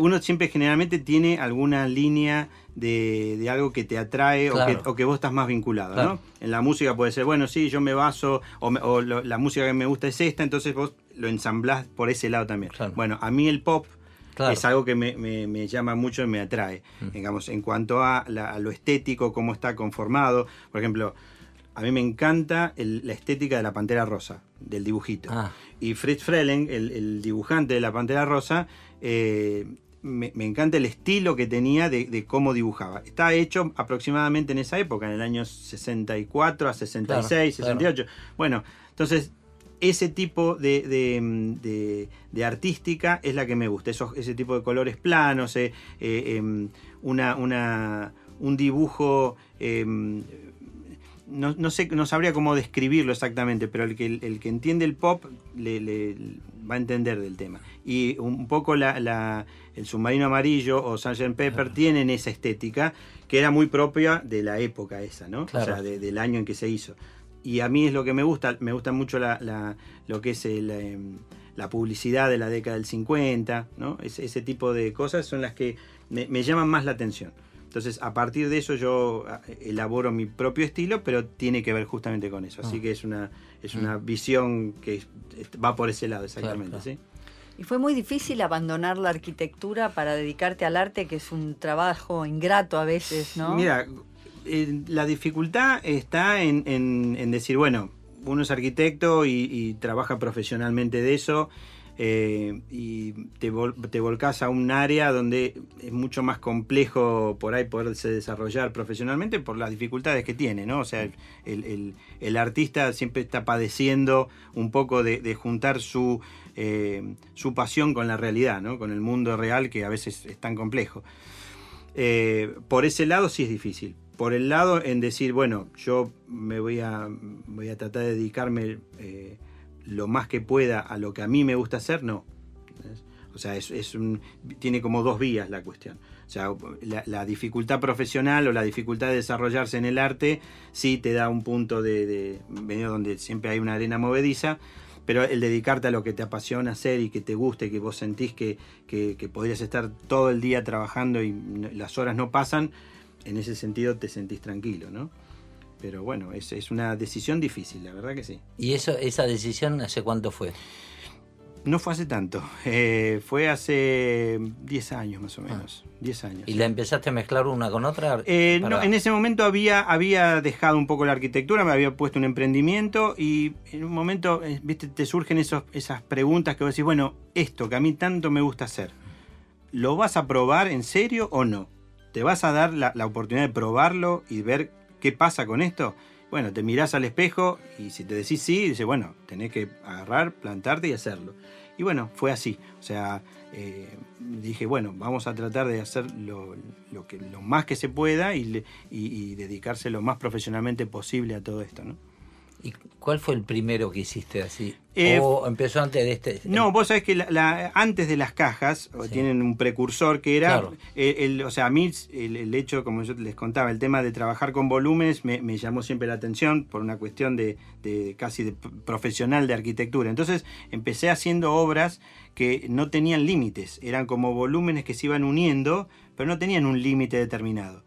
uno siempre generalmente tiene alguna línea de, de algo que te atrae o, que, o que vos estás más vinculado, Claro. ¿no? En la música puede ser, bueno, sí, yo me baso, o, me- o lo- la música que me gusta es esta, entonces vos lo ensamblás por ese lado también. Bueno, a mí el pop Claro. es algo que me, me- me llama mucho y me atrae, digamos, en cuanto a, la- a lo estético, cómo está conformado, por ejemplo, a mí me encanta el- la estética de la Pantera Rosa, del dibujito. Ah. Y Fritz Freleng, el, el dibujante de la Pantera Rosa, eh, me, me encanta el estilo que tenía de, de cómo dibujaba. Está hecho aproximadamente en esa época, en el año 64 a 66, Claro, 68. Bueno, entonces ese tipo de, de- de- de artística es la que me gusta, esos- ese tipo de colores planos, eh, eh, em, una, una- un dibujo, em, no, no sé, no sabría cómo describirlo exactamente, pero el que, el que entiende el pop le, le- va a entender del tema. Y un poco la, la- el submarino amarillo o Sgt. Pepper tienen esa estética que era muy propia de la época esa, ¿no? Claro. O sea, de- del año en que se hizo. Y a mí es lo que me gusta, me gusta mucho la, la- lo que es el, em, la publicidad de la década del 50, ¿no? Ese, ese tipo de cosas son las que me, me llaman más la atención. Entonces, a partir de eso yo ah, elaboro mi propio estilo, pero tiene que ver justamente con eso. Así Ah. que es una, es una visión que es- va por ese lado, exactamente, claro. ¿sí? ¿Y fue muy difícil abandonar la arquitectura para dedicarte al arte, que es un trabajo ingrato a veces, ¿no? Mira, eh, la dificultad está en, decir, bueno, uno es arquitecto y, trabaja profesionalmente de eso eh, y te, vol- volcás a un área donde es mucho más complejo por ahí poderse desarrollar profesionalmente por las dificultades que tiene, ¿no? O sea, el, el- artista siempre está padeciendo un poco de, juntar su, eh, su pasión con la realidad, ¿no? Con el mundo real que a veces es tan complejo. Por ese lado sí es difícil. Por el lado en decir, bueno, yo me voy a, voy a tratar de dedicarme eh, lo más que pueda a lo que a mí me gusta hacer, no. O sea, es, es un, tiene como dos vías la cuestión. O sea, la, la dificultad profesional o la dificultad de desarrollarse en el arte sí te da un punto de, de donde siempre hay una arena movediza, pero el dedicarte a lo que te apasiona hacer y que te guste, que vos sentís que, que, que podrías estar todo el día trabajando y las horas no pasan, en ese sentido te sentís tranquilo, ¿no? Pero bueno, es, es una decisión difícil, la verdad que sí. ¿Y eso, esa decisión hace cuánto fue? No fue hace tanto, eh, fue hace 10 años más o menos, 10 años. ¿Y la empezaste a mezclar una con otra? Eh, Para- no, en ese momento había, había dejado un poco la arquitectura, me había puesto un emprendimiento y en un momento, eh, viste, te surgen esos, esas preguntas que vos decís, bueno, esto que a mí tanto me gusta hacer, ¿lo vas a probar en serio o no? ¿Te vas a dar la, oportunidad de probarlo y ver qué pasa con esto? Bueno, te mirás al espejo y si te decís sí, dices, bueno, tenés que agarrar, plantarte y hacerlo. Y bueno, fue así. O sea, eh, dije, bueno, vamos a tratar de hacer lo, más que se pueda y- y dedicarse lo más profesionalmente posible a todo esto, ¿no? ¿Y cuál fue el primero que hiciste así? Eh, ¿O empezó antes de este? No, vos sabés que la- la- antes de las cajas o tienen un precursor que era, Claro. el- o sea, a mí el, el hecho, como yo les contaba, el tema de trabajar con volúmenes me, me llamó siempre la atención por una cuestión de, de casi de profesional de arquitectura. Entonces empecé haciendo obras que no tenían límites, eran como volúmenes que se iban uniendo, pero no tenían un límite determinado.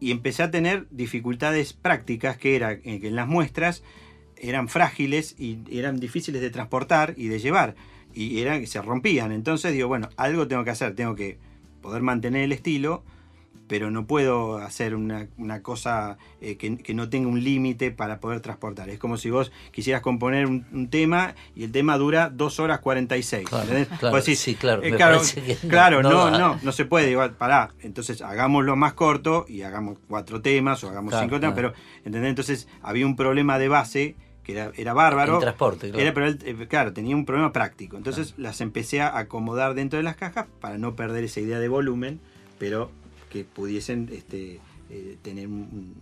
Y empecé a tener dificultades prácticas que era eh, que en las muestras eran frágiles y eran difíciles de transportar y de llevar y eran se rompían entonces digo bueno algo tengo que hacer tengo que poder mantener el estilo pero no puedo hacer una, una cosa eh, que, que no tenga un límite para poder transportar. Es como si vos quisieras componer un, un tema y el tema dura 2 horas 46. Claro, claro, decís, sí, claro, eh, claro, claro, no no, no, no se puede. Igual, pará, entonces hagámoslo más corto y hagamos cuatro temas o hagamos Claro, cinco temas, pero ¿entendés? Entonces había un problema de base que era, era bárbaro. El transporte, claro. Era, pero él, eh, claro, tenía un problema práctico. Entonces las empecé a acomodar dentro de las cajas para no perder esa idea de volumen, pero que pudiesen este, eh, tener un-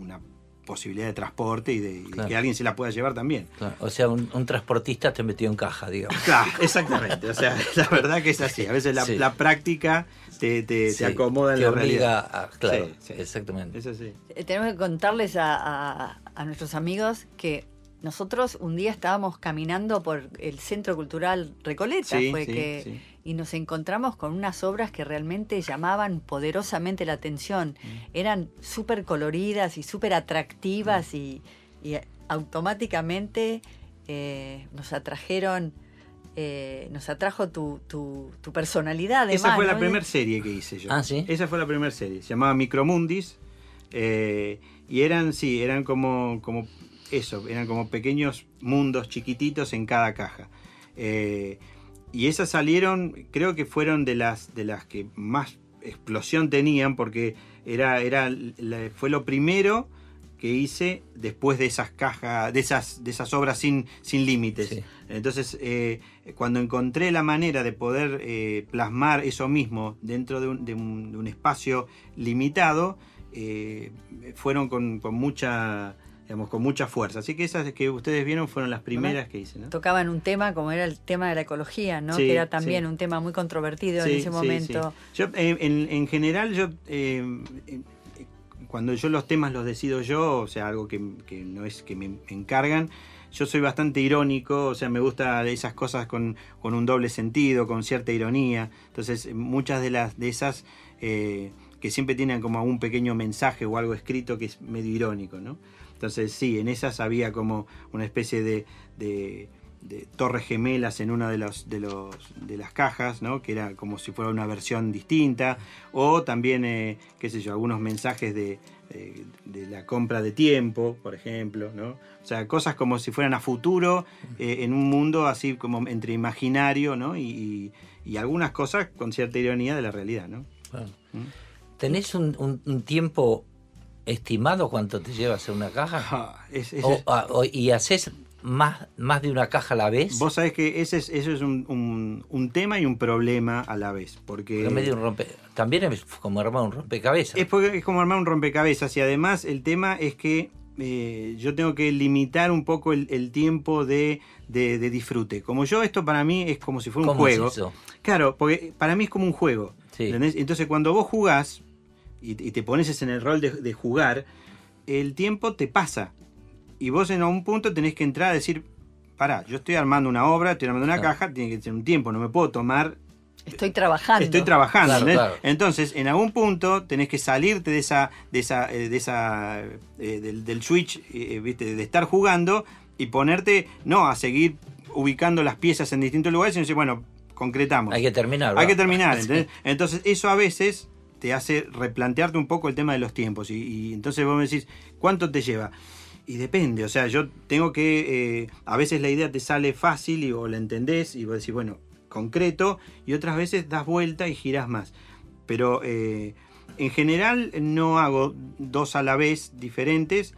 una posibilidad de transporte y de, que alguien se la pueda llevar también. Claro, O sea, un, un transportista te metió en caja, digamos. Claro, exactamente. O sea, la verdad que es así. A veces la, Sí. la práctica te, te, Sí, te acomoda en te la realidad. a- claro, Sí, sí. exactamente. Es así. Eh, Tenemos que contarles a, a- a nuestros amigos que nosotros un día estábamos caminando por el Centro Cultural Recoleta, Sí, fue sí, que sí. y nos encontramos con unas obras que realmente llamaban poderosamente la atención. Mm. Eran súper coloridas y súper atractivas y, y automáticamente eh, nos atrajeron, eh, nos atrajo tu, tu- tu personalidad. Esa fue la primera serie que hice yo. Ah, ¿sí? Esa fue la primera serie. Se llamaba Micromundis. Eh, y eran, sí, eran como, como eso, eran como pequeños mundos chiquititos en cada caja. Eh, y esas salieron, creo que fueron de las, de las que más explosión tenían, porque era, era, fue lo primero que hice después de esas cajas, de esas, de esas obras sin, sin límites. Sí. Entonces, eh, cuando encontré la manera de poder eh, plasmar eso mismo dentro de un, de un- de un espacio limitado, eh, fueron con, con mucha digamos, con mucha fuerza. Así que esas que ustedes vieron fueron las primeras que hice. ¿no? Tocaban un tema como era el tema de la ecología, ¿no? Sí, que era también sí. un tema muy controvertido en ese momento. sí. Yo, eh, en, en general, yo eh, eh, cuando yo los temas los decido yo, o sea, algo que, que no es que me encargan, yo soy bastante irónico, o sea, me gusta esas cosas con, con un doble sentido, con cierta ironía. Entonces, muchas de las de esas eh, que siempre tienen como un pequeño mensaje o algo escrito que es medio irónico, ¿no? Entonces, sí, en esas había como una especie de, de- de torres gemelas en una de, los, de, los, de las cajas, ¿no? Que era como si fuera una versión distinta. O también, eh, qué sé yo, algunos mensajes de, de- de la compra de tiempo, por ejemplo, ¿no? O sea, cosas como si fueran a futuro, eh, en un mundo así como entre imaginario, ¿no? Y, y- y algunas cosas con cierta ironía de la realidad, ¿no? Claro. ¿Mm? ¿Tenés un, un- un tiempo estimado cuánto te lleva hacer una caja? Ah, es- es- O- ah, o- ¿Y haces más, más de una caja a la vez? Vos sabés que ese es, eso es un, un- un tema y un problema a la vez, porque... Medio un rompe... También es como armar un rompecabezas. Es, porque es como armar un rompecabezas y además el tema es que eh, yo tengo que limitar un poco el, el tiempo de, de- de disfrute. Como yo, esto para mí es como si fuera un ¿Cómo es juego. eso? Claro, porque para mí es como un juego. Entonces cuando vos jugás y, y te pones en el rol de, de jugar, el tiempo te pasa. Y vos en algún punto tenés que entrar a decir, pará, yo estoy armando una obra, estoy armando una Claro. caja, tiene que ser un tiempo, no me puedo tomar Estoy trabajando. Estoy trabajando. Claro, ¿entendés? claro. Entonces, en algún punto tenés que salirte de esa, de esa, eh, de esa, eh, del, del switch, eh, viste, de estar jugando y ponerte, no a seguir ubicando las piezas en distintos lugares, sino decir, bueno, concretamos. Hay que terminar. Hay que terminar, Sí. ¿entendés? Entonces, eso a veces te hace replantearte un poco el tema de los tiempos. Y, entonces vos me decís, ¿cuánto te lleva? Y depende, o sea, yo tengo que. eh, a veces la idea te sale fácil y, o la entendés y vos decís, bueno, concreto, y otras veces das vuelta y girás más. Pero eh, en general no hago dos a la vez diferentes,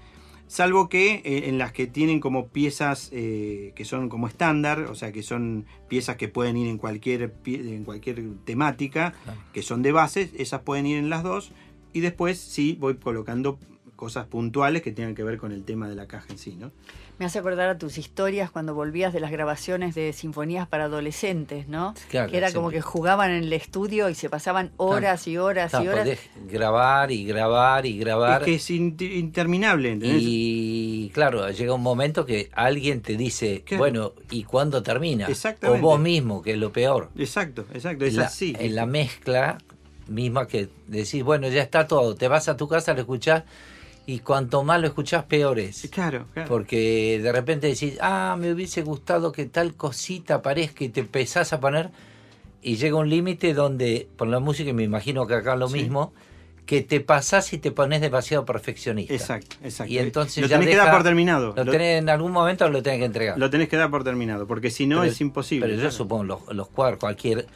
salvo que eh, en las que tienen como piezas eh, que son como estándar, o sea, que son piezas que pueden ir en cualquier, en cualquier temática, Claro. que son de bases, esas pueden ir en las dos, y después sí voy colocando cosas puntuales que tengan que ver con el tema de la caja en sí, ¿no? Me hace acordar a tus historias cuando volvías de las grabaciones de sinfonías para adolescentes, ¿no? Claro, que era como que jugaban en el estudio y se pasaban horas y horas Claro, y horas. podés grabar y grabar y grabar. Es que es inter- interminable, ¿entendés? Y claro, llega un momento que alguien te dice, bueno, ¿y cuándo termina? Exactamente. O vos mismo, que es lo peor. Exacto, exacto, es la, así. En la mezcla misma que decís, bueno, ya está todo, te vas a tu casa, lo escuchás y cuanto más lo escuchás, peor es. Claro, claro. Porque de repente decís, ah, me hubiese gustado que tal cosita aparezca y te empezás a poner y llega un límite donde, por la música, y me imagino que acá lo Sí. mismo, que te pasás y te pones demasiado perfeccionista. Exacto, exacto. Y entonces lo ya tenés que deja- dar por terminado. Lo tenés, en algún momento lo tenés que entregar. lo tenés que dar por terminado, porque si no Pero- es imposible. Pero yo supongo, los, los cuadros, cualquier.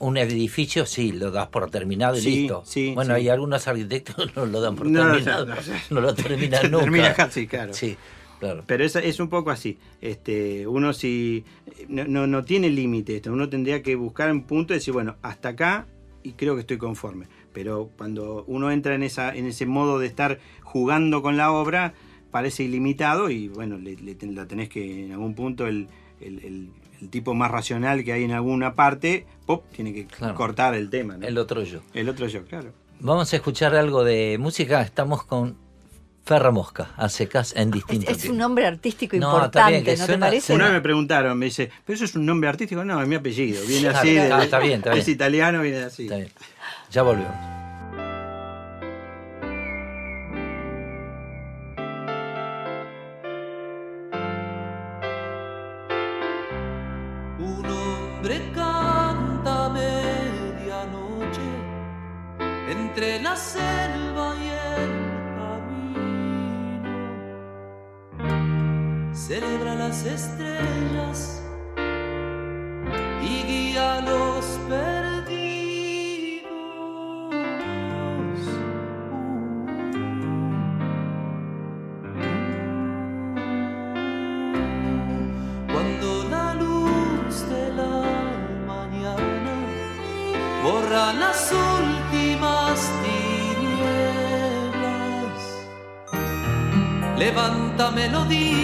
Un edificio, sí, lo das por terminado y Sí, listo. sí, bueno, sí. hay algunos arquitectos que no lo dan por No, terminado. no, no, no. No lo terminan nunca. Termina casi, claro. Sí, claro. Pero es, es un poco así. Este, uno si no, no, no tiene límite esto, uno tendría que buscar un punto y decir, bueno, hasta acá y creo que estoy conforme. Pero cuando uno entra en esa, en ese modo de estar jugando con la obra, parece ilimitado y bueno, le, la tenés que en algún punto el, el- el- el tipo más racional que hay en alguna parte, pop, tiene que Claro. cortar el tema. ¿no? El otro yo. El otro yo, claro. Vamos a escuchar algo de música. Estamos con Ferra Mosca, a secas en Es, distinto es un nombre artístico No, importante, está bien, que ¿no te suena- parece? Una vez me preguntaron, me dice, ¿pero eso es un nombre artístico? No, es mi apellido. Viene Ah, así. de- está- está bien, está Es bien. italiano, viene así. Está bien. Ya volvemos. Un hombre canta medianoche entre la selva y el camino. Celebra las estrellas lenta melodía.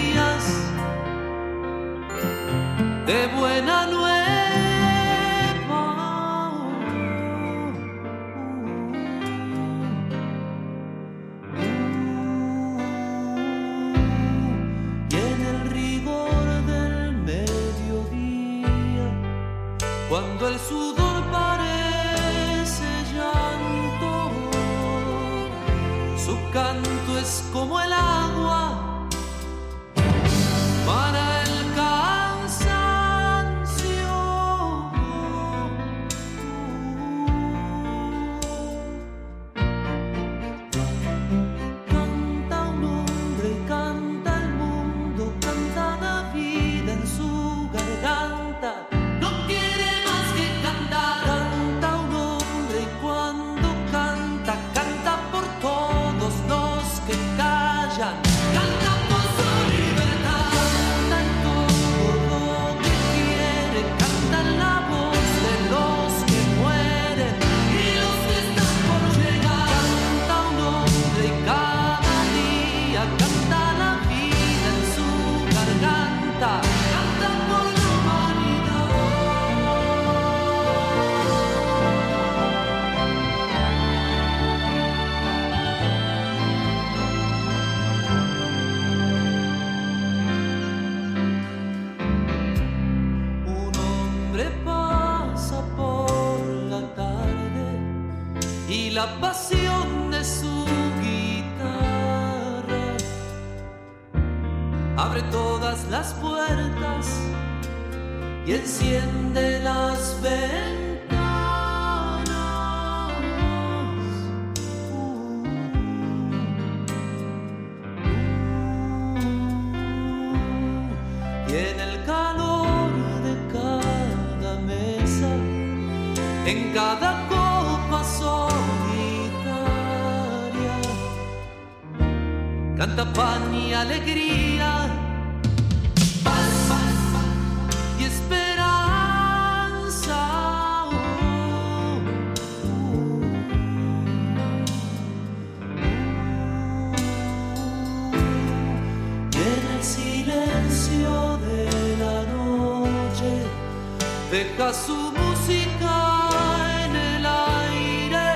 deja su música en el aire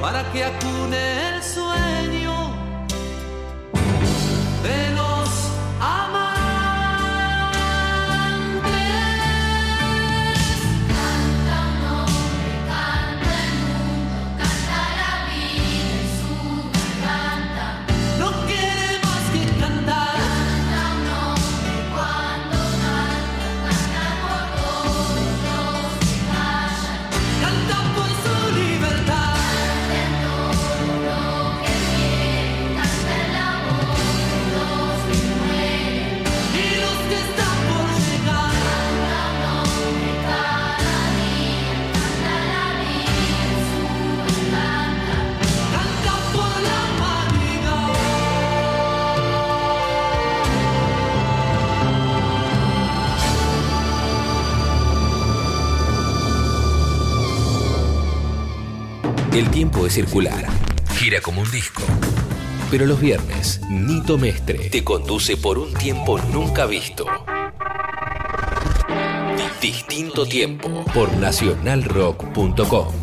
para que acu El tiempo es circular. Gira como un disco. Pero los viernes, Nito Mestre te conduce por un tiempo nunca visto. Distinto tiempo por nacionalrock.com.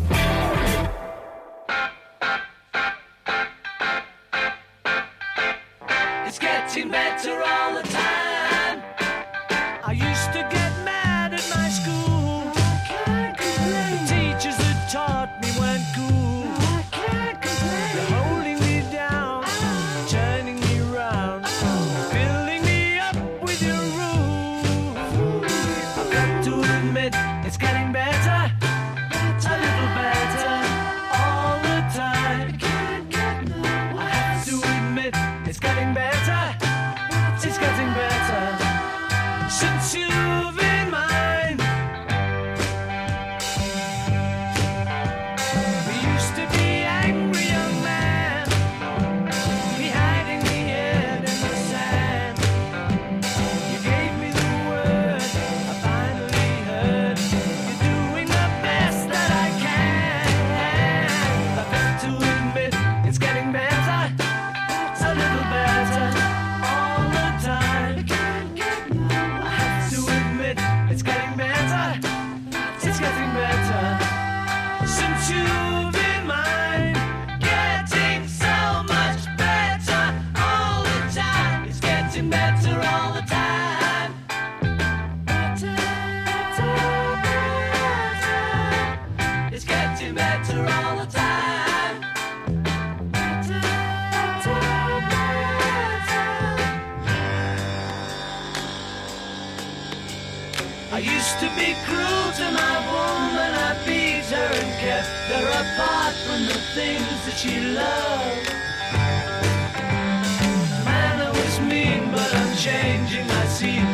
changing, I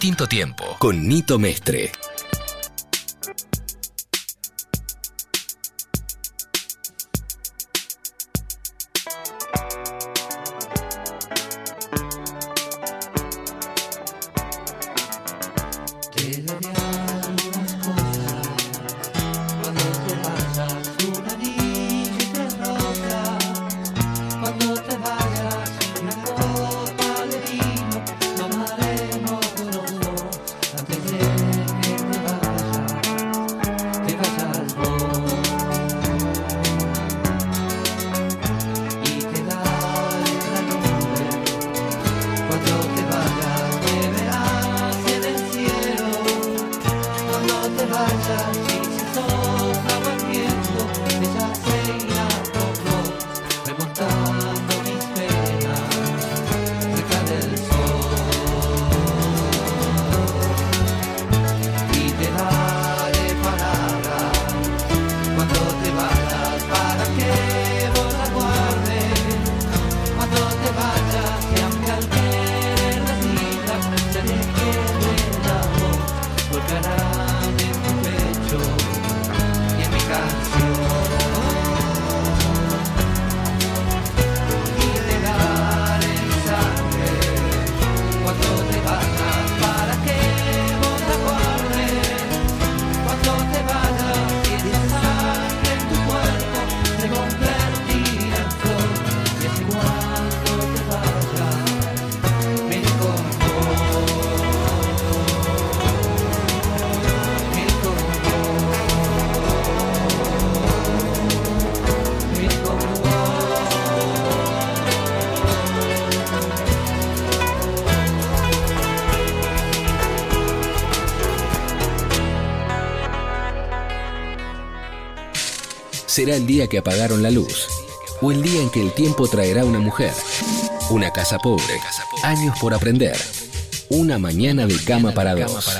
Distinto tiempo con Nito Mestre. Será el día que apagaron la luz o el día en que el tiempo traerá una mujer, una casa pobre, años por aprender, una mañana de cama para dos.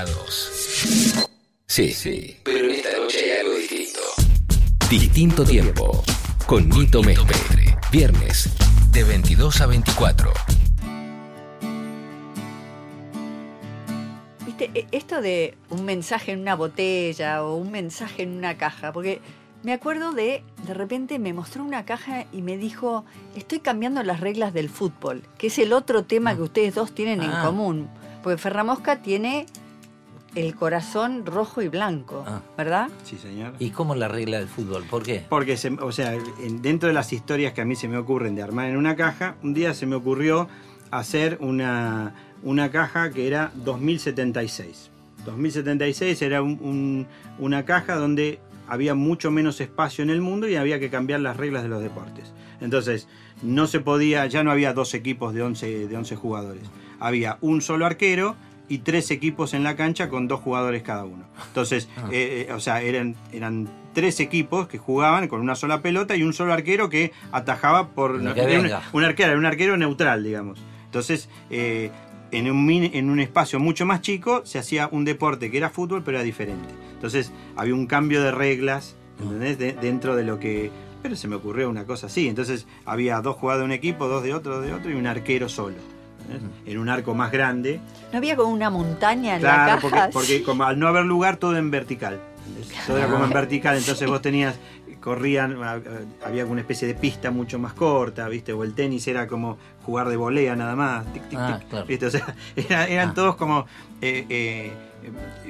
Sí, sí, pero en esta noche hay algo distinto. Distinto tiempo con Nito Mestre. Viernes de 22 a 24. Viste, E- esto de un mensaje en una botella o un mensaje en una caja, porque me acuerdo de, de repente me mostró una caja y me dijo, estoy cambiando las reglas del fútbol, que es el otro tema que ustedes dos tienen en Ah. común, porque Ferramosca tiene el corazón rojo y blanco, Ah. ¿verdad? Sí, señor. ¿Y cómo la regla del fútbol? ¿Por qué? Porque, se- o sea, en- dentro de las historias que a mí se me ocurren de armar en una caja, un día se me ocurrió hacer una, una caja que era 2076. 2076 era un- un- una caja donde había mucho menos espacio en el mundo y había que cambiar las reglas de los deportes. Entonces, no se podía, ya no había dos equipos de 11, de 11 jugadores. Había un solo arquero y tres equipos en la cancha con dos jugadores cada uno. Entonces, eh, eh, o sea, eran, eran tres equipos que jugaban con una sola pelota y un solo arquero que atajaba por... Que un, un arquero, era un arquero neutral, digamos. Entonces, eh, en, un, mini- en un espacio mucho más chico se hacía un deporte que era fútbol, pero era diferente. Entonces, había un cambio de reglas, ¿entendés? De- dentro de lo que... Pero se me ocurrió una cosa así. Entonces, había dos jugadores de un equipo, dos de otro, de otro y un arquero solo. ¿entendés? En un arco más grande. ¿No había como una montaña en Claro, la porque, caja? porque como al no haber lugar, todo en vertical. Todo era como en vertical, entonces vos tenías corrían, había una especie de pista mucho más corta, ¿viste? O el tenis era como jugar de volea nada más, tic, tic, Ah, tic, claro. ¿viste? O sea, era- eran Ah. todos como eh, eh,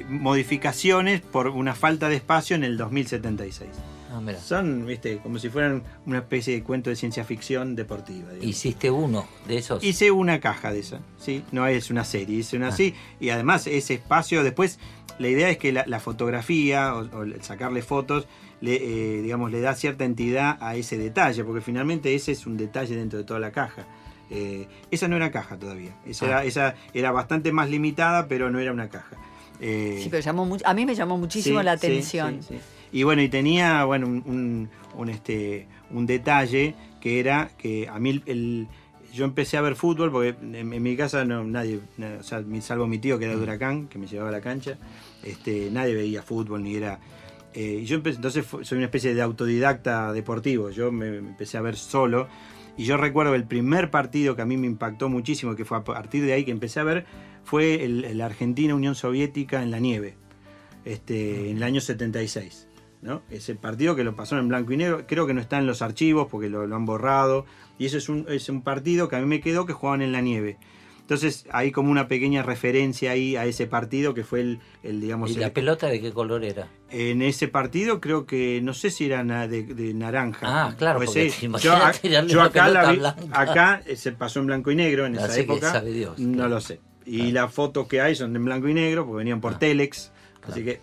modificaciones por una falta de espacio en el 2076. Ah. Son, ¿viste? Como si fueran una especie de cuento de ciencia ficción deportiva. digamos. Hiciste uno de esos. Hice una caja de esa, ¿sí? No es una serie, hice una Ah. así. Y además ese espacio, después, la idea es que la, la fotografía o, o el sacarle fotos, le, eh, digamos, le da cierta entidad a ese detalle, porque finalmente ese es un detalle dentro de toda la caja. Eh, esa no era caja todavía, esa, Ah. era, esa era bastante más limitada, pero no era una caja. Eh, Sí, pero llamó a mí me llamó muchísimo Sí, la atención. sí, sí. Y bueno, y tenía bueno, un, un- un, este, un detalle que era que a mí el, el- yo empecé a ver fútbol porque en, en mi casa no nadie, na- o sea, salvo mi tío que era de Huracán, que me llevaba a la cancha, este, nadie veía fútbol ni era... eh, y yo empecé, entonces soy una especie de autodidacta deportivo, yo me, me empecé a ver solo y yo recuerdo el primer partido que a mí me impactó muchísimo, que fue a partir de ahí que empecé a ver, fue el, el Argentina-Unión Soviética en la nieve, este, en el año 76. ¿no? Ese partido que lo pasó en blanco y negro, creo que no está en los archivos porque lo, lo han borrado. Y eso es un, es un partido que a mí me quedó que jugaban en la nieve. Entonces hay como una pequeña referencia ahí a ese partido que fue el, el digamos, ¿Y la el- pelota de qué color era? en ese partido creo que no sé si era na- de, de naranja. Ah, claro, O porque yo, a- acá, la vi- acá eh, se pasó en blanco y negro en esa Así época. sabe Dios. No lo sé. Y las fotos que hay son en blanco y negro porque venían Ah. por Telex. Así que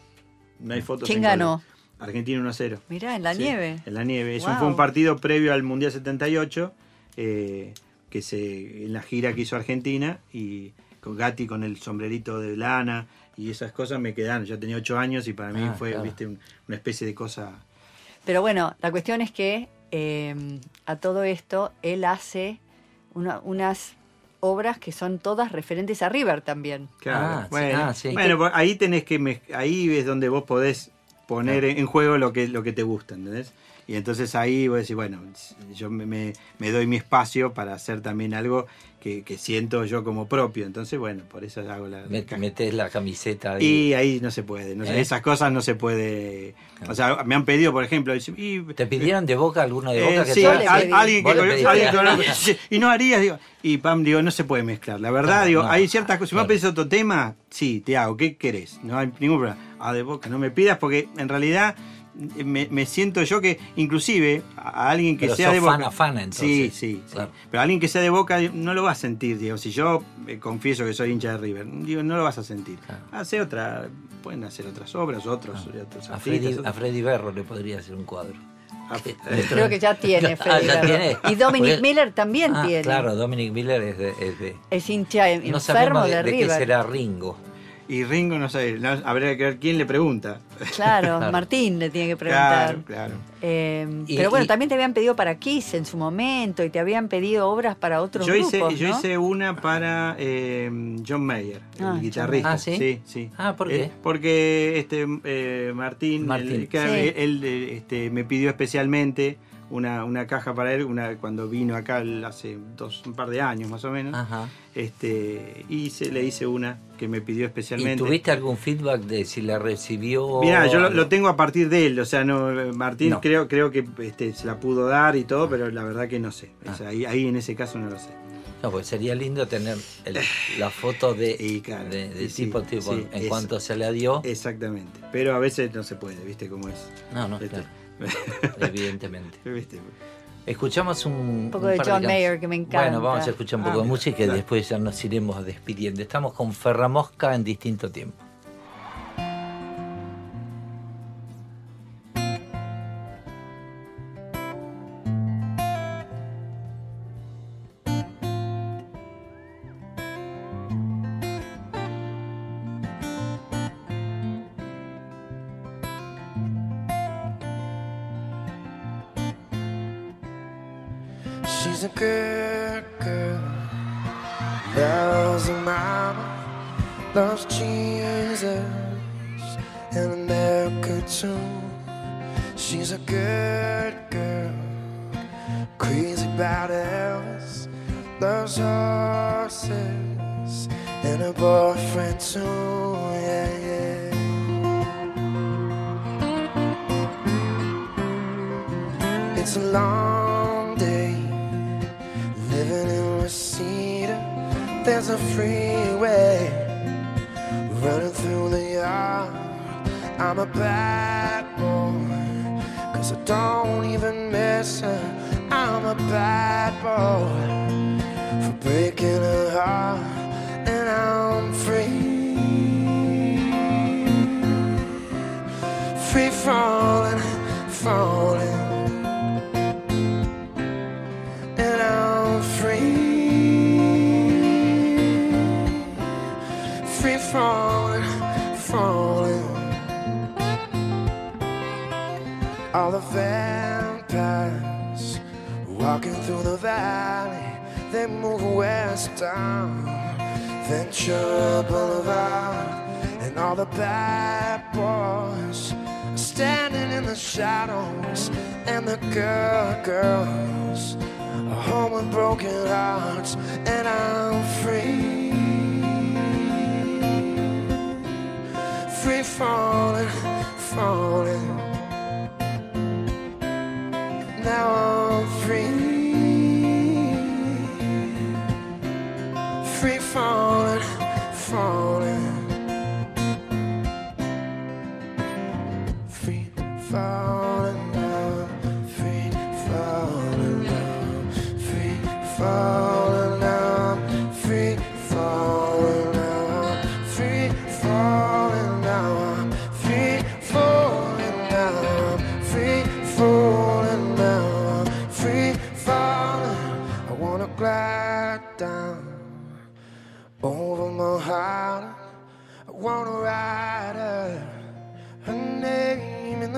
no hay fotos. ¿Quién ganó? Argentina 1 a 0. Mirá, en la Sí, nieve. En la nieve. Eso Wow. fue un partido previo al Mundial 78, eh, que se en la gira que hizo Argentina, y con Gatti con el sombrerito de lana y esas cosas me quedaron. Yo tenía 8 años y para mí Ah, fue claro. viste, un- una especie de cosa... Pero bueno, la cuestión es que eh, a todo esto él hace una- unas obras que son todas referentes a River también. Claro. Ah, sí, bueno, ah, sí. bueno, pues ahí tenés que ahí es donde vos podés poner en juego lo que, lo que te gusta, ¿entendés? Y entonces ahí vos decís, bueno, yo me, me- me doy mi espacio para hacer también algo que, que siento yo como propio. entonces bueno, por eso hago la... la Met- caja. metés la camiseta ahí. Y ahí no se puede, no ¿Eh? esas cosas no se puede... O sea, me han pedido, por ejemplo, y- ¿Te pidieron de boca alguno de eh, boca que sí, al- alguien que con- alguien con- y no harías, digo, y Pam, digo, no se puede mezclar. La verdad, digo, no. hay ciertas cosas. Si me Claro. pedís otro tema, sí, te hago, ¿qué querés? No hay ningún problema. Ah, de boca, no me pidas porque en realidad eh, me, me siento yo que, inclusive, a a alguien que Pero sea sos de boca. fana, fana, entonces. Sí, sí, sí. Pero alguien que sea de boca no lo va a sentir, digo. Si yo eh, confieso que soy hincha de River, digo, no lo vas a sentir. Claro. Hace otra, pueden hacer otras obras, otros, otros A Freddy, otros- a Freddy Berro le podría hacer un cuadro. Ah, Creo que ya tiene, Ah, ya tiene. Y Dominic Porque- Miller también Ah, tiene. Claro, Dominic Miller es de. es de- Es hincha no enfermo sabemos de, de, de qué River. será Ringo. Y Ringo, no sé, no- habría que ver quién le pregunta. Claro, Claro. Martín le tiene que preguntar. Claro, claro. Eh, Y- pero bueno, y- también te habían pedido para Kiss en su momento y te habían pedido obras para otros Yo hice, grupos, yo hice una para eh, John Mayer, Ah, el guitarrista. Mayer. Ah, ¿sí? Sí, sí. Ah, ¿por Eh, qué? porque este eh, Martín, Martín. el- que Sí. él, eh, este, me pidió especialmente una, una caja para él, una, cuando vino acá hace dos, un par de años más o menos. Ajá. Este, hice, le hice una que me pidió ¿Y especialmente. tuviste algún feedback de si la recibió? Mira, yo lo, lo tengo a partir de él, o sea, no, Martín No. creo, creo que este, se la pudo dar y todo, pero la verdad que no sé. Ah. O sea, ahí, ahí en ese caso no lo sé. No, pues sería lindo tener el- la foto de, Y claro, de, de y sí, tipo, tipo sí, en cuanto se la dio. Exactamente. Pero a veces no se puede, ¿viste cómo es? no, no, Este, claro, evidentemente. ¿Viste? Escuchamos un, Un poco un de par John can- Mayer, que me encanta. Bueno, vamos a escuchar un poco Ah, de música y después ya nos iremos despidiendo. Estamos con Ferramosca en distinto tiempo. All the vampires walking through the valley, they move west down Ventura Boulevard, and all the bad boys standing in the shadows, and the good girls are home with broken hearts, and I'm free. Free falling, falling thou art free, free falling, falling, free falling.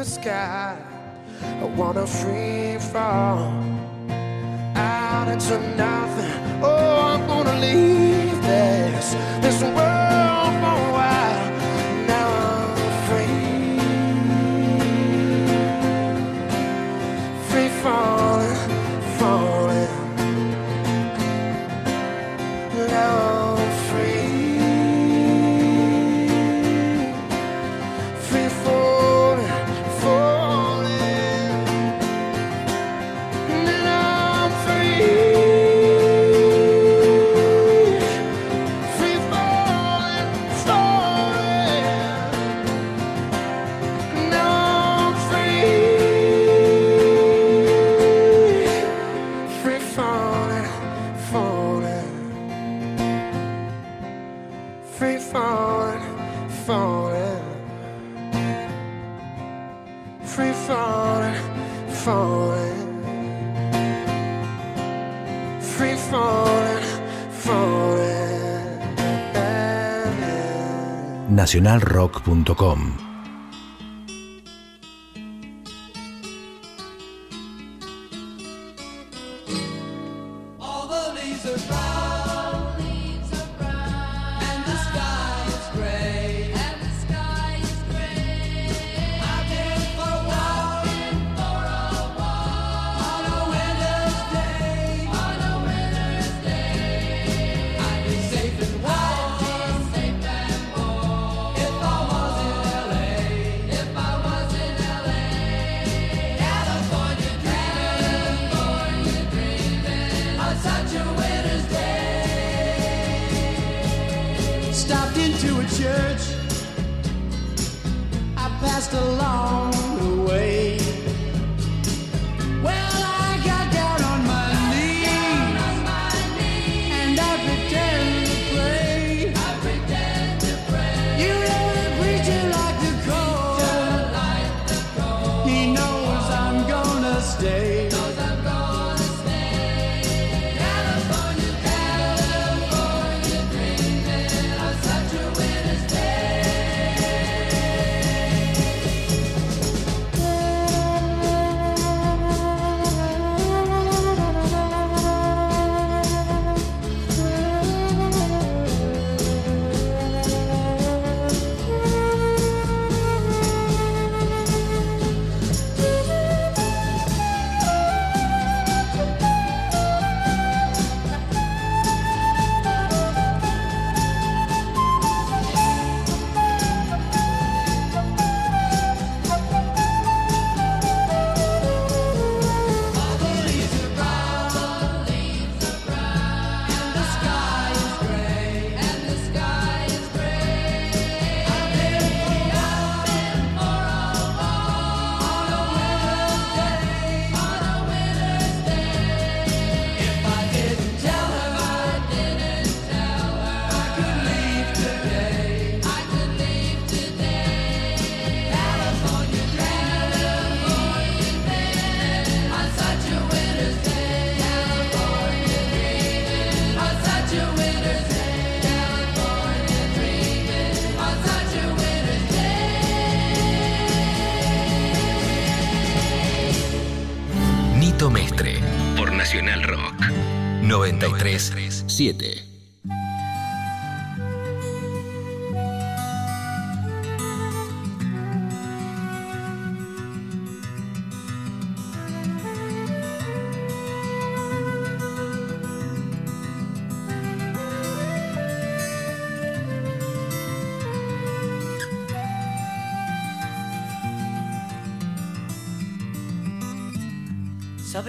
the sky. I wanna free fall out into nothing. Oh, I'm gonna leave this this world. nacionalrock.com.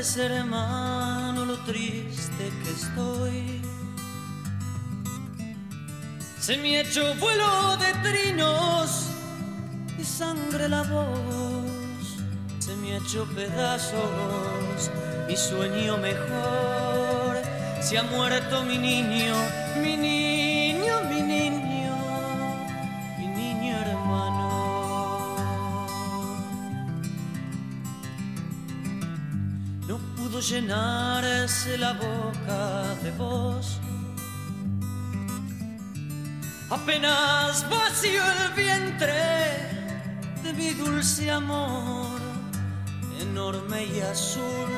Sabes, hermano, lo triste que estoy. Se me ha hecho vuelo de trinos y sangre la voz. Se me ha hecho pedazos mi sueño mejor. Se ha muerto mi niño, mi niño, pudo llenarse la boca de voz. Apenas vació el vientre de mi dulce amor, enorme y azul,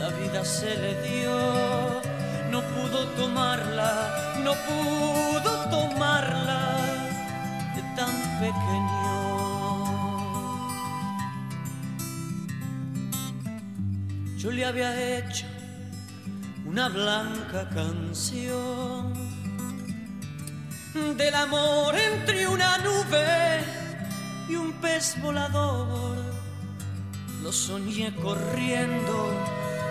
la vida se le dio. No pudo tomarla, no pudo tomarla de tan pequeño. Yo le había hecho una blanca canción del amor entre una nube y un pez volador. Lo soñé corriendo,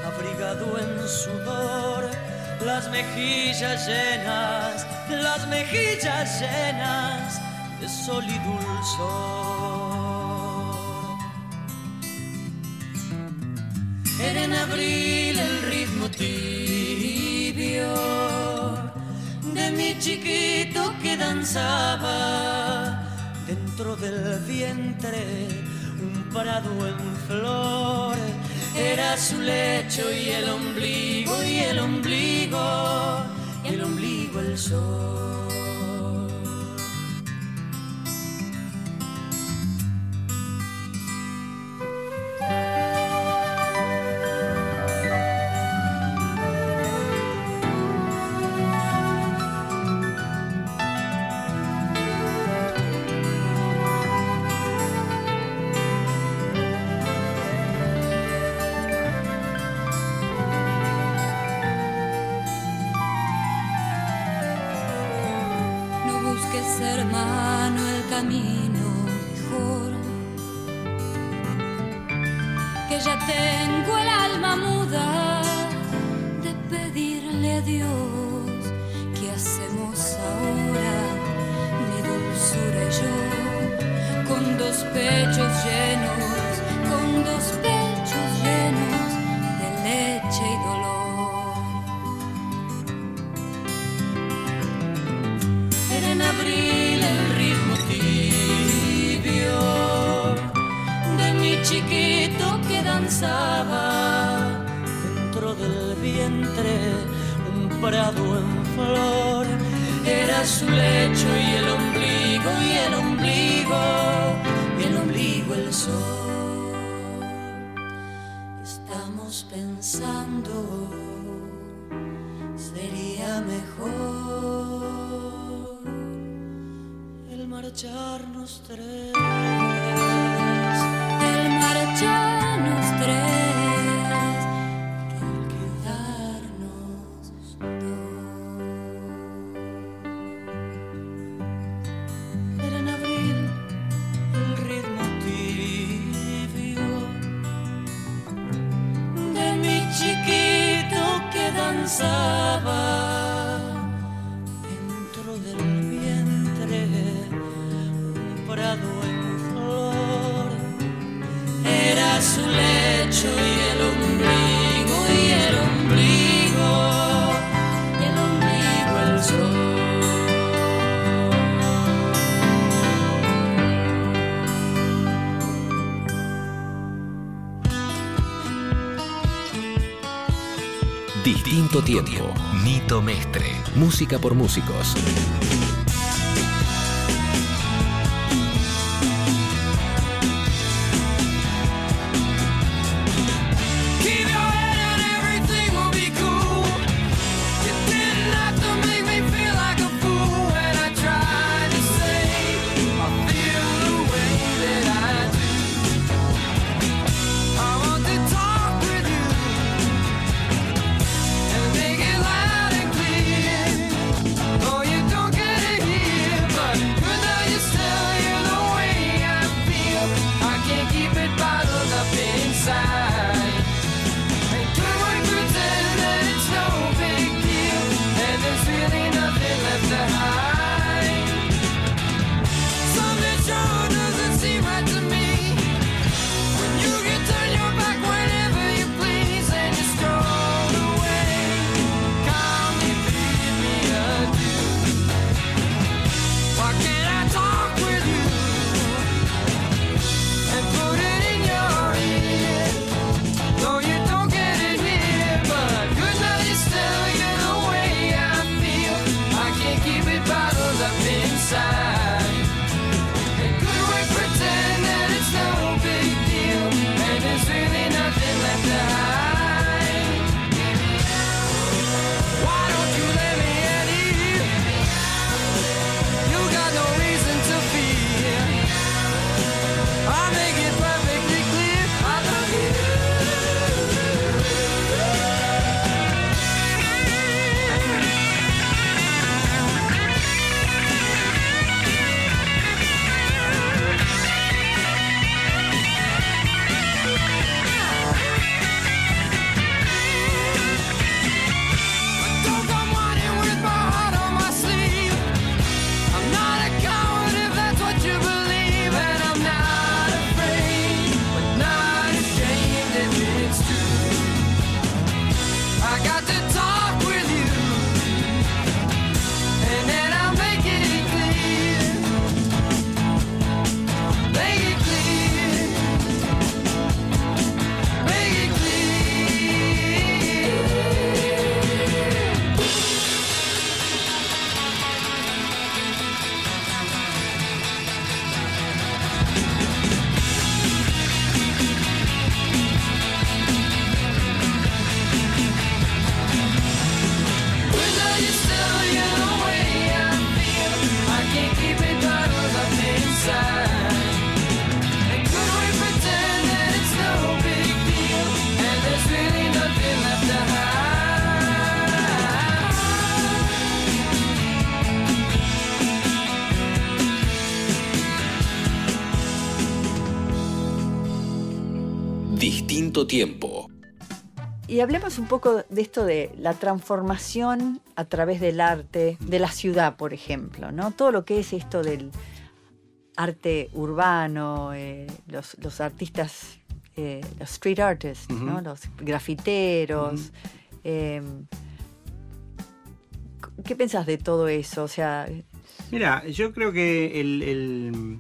abrigado en sudor, las mejillas llenas, las mejillas llenas de sol y dulzor. Abril el ritmo tibio de mi chiquito que danzaba dentro del vientre un prado en flor. Era su lecho y el ombligo y el ombligo y el ombligo el sol. Tiempo. Nito Mestre. Música por músicos. Tiempo. Y hablemos un poco de esto de la transformación a través del arte de la ciudad, por ejemplo, ¿no? Todo lo que es esto del arte urbano, eh, los, los artistas, eh, los street artists, ¿no? Los grafiteros. eh, ¿Qué pensás de todo eso? O sea, Mira, yo creo que el, el,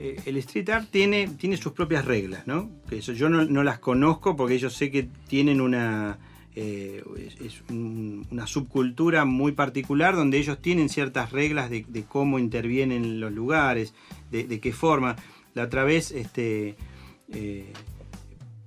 eh, el street art tiene, tiene sus propias reglas, ¿no? Que eso yo no, no las conozco porque yo sé que tienen una, eh, es- es un- una subcultura muy particular donde ellos tienen ciertas reglas de, de cómo intervienen en los lugares, de, de qué forma. La otra vez este, eh,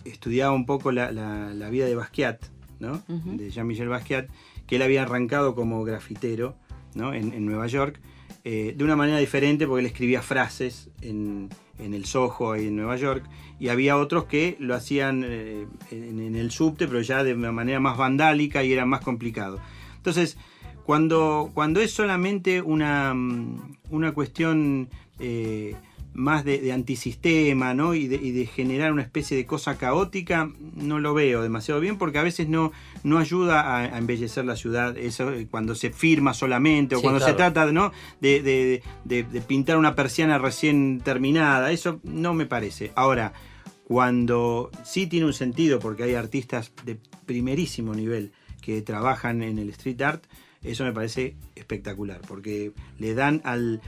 estudiaba un poco la, la- la vida de Basquiat, ¿no? De Jean-Michel Basquiat, que él había arrancado como grafitero ¿no? en, en Nueva York, eh, de una manera diferente porque él escribía frases en, en el Soho ahí en Nueva York, y había otros que lo hacían eh, en, en el subte, pero ya de una manera más vandálica y era más complicado. Entonces, cuando, cuando es solamente una, mm, una cuestión eh, más de, de antisistema ¿no? y, de, y de generar una especie de cosa caótica, no lo veo demasiado bien porque a veces no, no ayuda a, a embellecer la ciudad eso, eh, cuando se firma solamente o Sí, cuando se trata ¿no? de- de pintar una persiana recién terminada. Eso no me parece. Ahora, cuando sí tiene un sentido porque hay artistas de primerísimo nivel que trabajan en el street art, eso me parece espectacular, porque le dan al,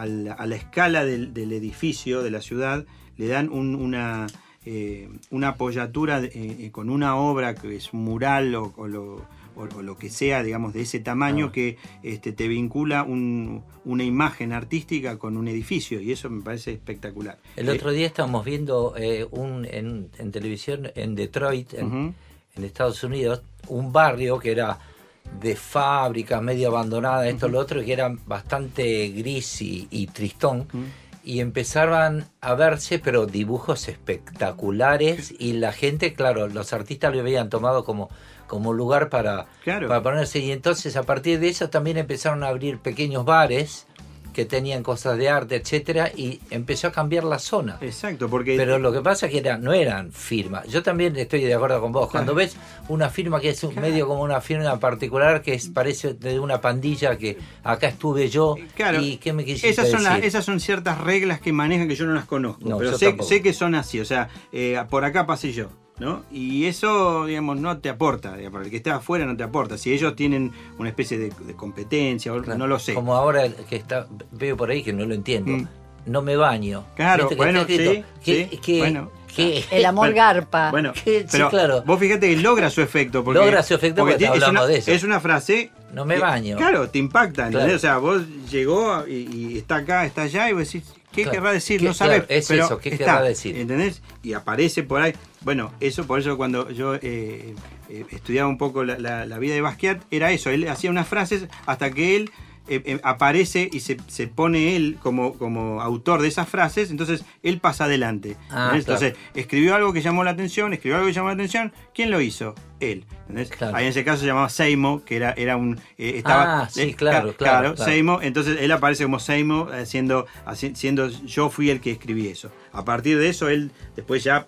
al- a la escala del, del edificio, de la ciudad, le dan un- una, eh, una apoyatura de- eh, eh, con una obra que es mural o, o lo, o- o lo que sea, digamos, de ese tamaño Ah. que este, te vincula un- una imagen artística con un edificio, y eso me parece espectacular. El Eh, otro día estábamos viendo eh, un, en, en televisión en Detroit, en Estados Unidos, un barrio que era de fábrica, medio abandonada, esto, lo otro, que era bastante gris y, y tristón. Y empezaban a verse, pero dibujos espectaculares. Y la gente, claro, los artistas lo habían tomado como, como lugar para, Claro. para ponerse. Y entonces, a partir de eso, también empezaron a abrir pequeños bares que tenían cosas de arte, etcétera, y empezó a cambiar la zona. Exacto, porque Pero lo que pasa es que era, no eran firmas. Yo también estoy de acuerdo con vos. Cuando ves una firma que es un medio como una firma particular que es, parece de una pandilla que acá estuve yo Claro, y qué me quisiste esas son, las- decir? esas son ciertas reglas que manejan que yo no las conozco, No, pero sé, sé que son así, o sea, eh, por acá pasé yo, ¿no? Y eso, digamos, no te aporta, digamos, para el que esté afuera no te aporta. Si ellos tienen una especie de, de competencia, o- no lo sé. Como ahora que está veo por ahí que no lo entiendo. Mm. No me baño. Claro, ¿Viste que bueno, está sí, que, sí, que- bueno. que- el amor Bueno, garpa. Bueno, Que- sí, pero claro. vos fíjate que logra su efecto. Porque, Logra su efecto porque tiene- es hablamos una, de eso. Es una frase. No me que- baño. Claro, te impacta, ¿entendés? Claro. O sea, vos llegó y, y está acá, está allá, y vos decís, ¿qué Claro. querrá decir? ¿Qué- no sabes. claro, es pero eso, ¿qué está, querrá decir? ¿Entendés? Y aparece por ahí. Bueno, eso, por eso cuando yo eh, eh, estudiaba un poco la, la- la vida de Basquiat, era eso. Él hacía unas frases hasta que él eh, aparece y se, se pone él como, como autor de esas frases, entonces él pasa adelante. Ah, claro. Entonces, escribió algo que llamó la atención, escribió algo que llamó la atención. ¿Quién lo hizo? Él. ¿entendés? Ahí en ese caso se llamaba Seimo, que era, era un. eh, estaba, Ah, sí, eh, claro, claro, claro. Seimo. Entonces él aparece como Seimo, eh, siendo, siendo yo fui el que escribí eso. A partir de eso, él después ya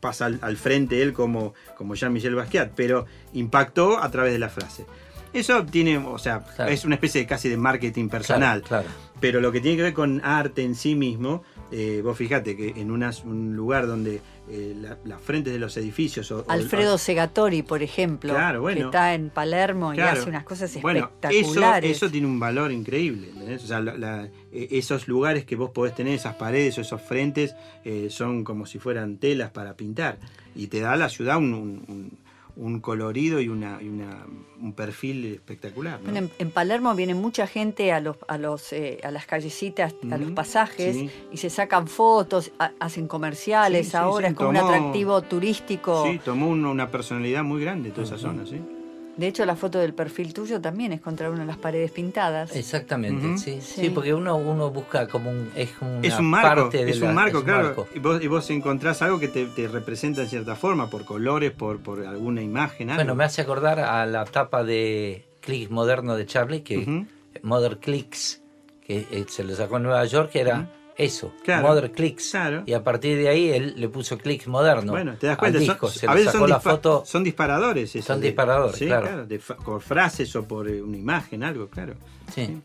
pasa al, al frente él como, como Jean-Michel Basquiat, pero impactó a través de la frase. Eso tiene, o sea, Claro. es una especie de casi de marketing personal. Claro, Pero lo que tiene que ver con arte en sí mismo, eh, vos fíjate que en unas- un lugar donde eh, la- las frentes de los edificios... O, o- Alfredo Segatori, por ejemplo, Claro, bueno. que está en Palermo y hace unas cosas Bueno, espectaculares. Eso, eso tiene un valor increíble. ¿entendés? O sea, la- la- eh, esos lugares que vos podés tener, esas paredes o esos frentes, eh, son como si fueran telas para pintar. Y te da a la ciudad un, un- un- un colorido y, una, y una- un perfil espectacular. en, en Palermo viene mucha gente a los a los eh, a las callecitas, a los pasajes sí. y se sacan fotos, ha- hacen comerciales. Sí, ahora sí, es como un atractivo turístico. Sí, tomó un- una personalidad muy grande toda esa zona, ¿sí? De hecho, la foto del perfil tuyo también es contra una de las paredes pintadas. Exactamente, sí, sí. Sí. porque uno, uno busca como un... Es, una Es un marco, parte de es la- un marco, es un claro. marco. Y, vos, y vos encontrás algo que te, te representa en cierta forma, por colores, por, por alguna imagen. Algo. Bueno, me hace acordar a la tapa de Click Moderno de Charlie, que Ujú. Modern Clicks, que eh, se lo sacó en Nueva York, que era eso, Claro. Modern Clicks. Y a partir de ahí él le puso Clicks moderno. Bueno, te das al cuenta, son- disco, se a veces sacó son, la foto. son disparadores. esos Son de- disparadores, sí, claro. de por frases o por eh, una imagen, algo, claro. Sí.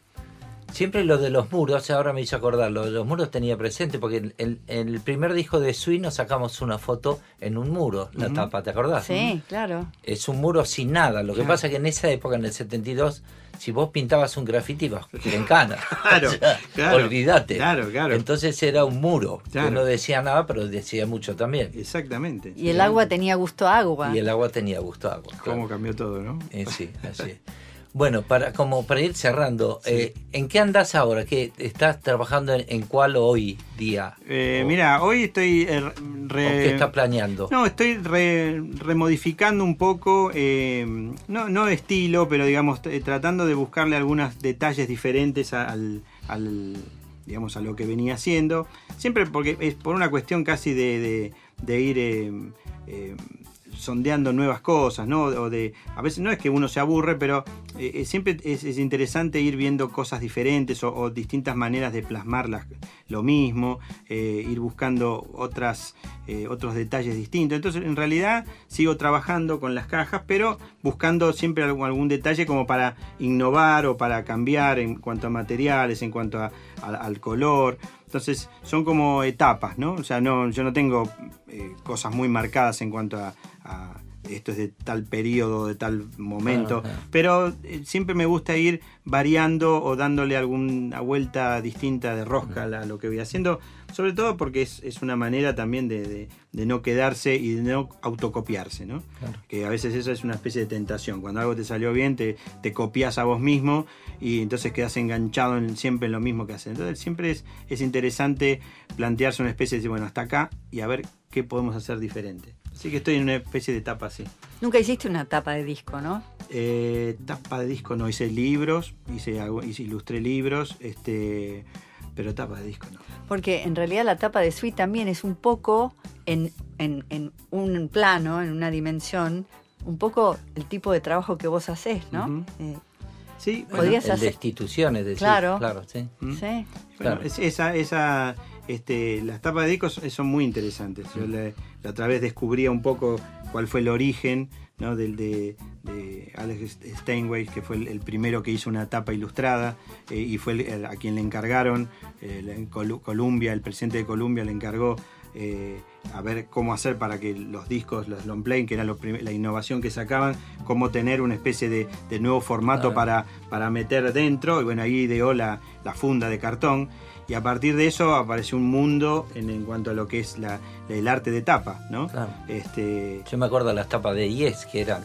Siempre lo de los muros, ahora me hizo acordar, lo de los muros tenía presente, porque en el, en el primer disco de Sui nos sacamos una foto en un muro, la tapa, ¿te acordás? Sí, claro. Es un muro sin nada. Lo que Claro. pasa que en esa época, en el 72, si vos pintabas un grafiti, ibas en cana. Claro, O sea, claro, Olvídate. claro, claro. Entonces era un muro, Claro. que no decía nada, pero decía mucho también. Exactamente. Y el agua tenía gusto a agua. Y el agua tenía gusto a agua. Cómo cambió todo, ¿no? Eh, sí, así es. Bueno, para, como para ir cerrando, eh, ¿en qué andás ahora? ¿Qué, ¿Estás trabajando en, en cuál hoy día? Eh, Mira, hoy estoy eh, re- ¿O qué estás planeando? No, estoy re- remodificando un poco, eh, no, no estilo, pero digamos, tratando de buscarle algunos detalles diferentes al, digamos, a lo que venía haciendo. Siempre porque es por una cuestión casi de, de- de ir eh, eh, sondeando nuevas cosas, ¿no? O de, a veces no es que uno se aburre, pero eh, eh, siempre es, es interesante ir viendo cosas diferentes o, distintas maneras de plasmar las- lo mismo, eh, ir buscando otras, otros detalles distintos. Entonces, en realidad, sigo trabajando con las cajas, pero buscando siempre algún, detalle como para innovar o para cambiar en cuanto a materiales, en cuanto a- al color. Entonces, son como etapas, ¿no? O sea, no, yo no tengo cosas muy marcadas en cuanto a, a esto es de tal periodo, de tal momento, Claro, claro. pero eh, siempre me gusta ir variando o dándole alguna vuelta distinta de rosca a la- lo que voy haciendo, sobre todo porque es, es una manera también de, de- de no quedarse y de no autocopiarse, ¿no? Que a veces eso es una especie de tentación. Cuando algo te salió bien, te, te copias a vos mismo y entonces quedas enganchado en- siempre en lo mismo que haces. Entonces siempre es, es interesante plantearse una especie de, bueno, hasta acá y a ver qué podemos hacer diferente. Así que estoy en una especie de etapa así. Nunca hiciste una tapa de disco, ¿no? Eh, tapa de disco no, hice libros, hice, hice- ilustré libros, este, pero tapa de disco no. Porque en realidad la tapa de Sweet también es un poco en, en- en un plano, en una dimensión, un poco el tipo de trabajo que vos haces, ¿no? Eh, Sí, podrías el de hacer. instituciones, decís, Claro. claro, sí. ¿Mm? Sí. Bueno, Claro. es- esa, esa, este, las tapas de discos son muy interesantes. Yo la otra vez descubría un poco cuál fue el origen ¿no? del de, de Alex Steinway, que fue el, primero que hizo una tapa ilustrada eh, y fue el- a quien le encargaron, eh, Columbia, el presidente de Columbia le encargó eh, a ver cómo hacer para que los discos, los long play, que era lo la innovación que sacaban, cómo tener una especie de, de nuevo formato para, para meter dentro. Y bueno, ahí ideó la, la funda de cartón. Y a partir de eso apareció un mundo en, en cuanto a lo que es la, el arte de tapa, ¿no? Este, Yo me acuerdo de las tapas de Yes, que eran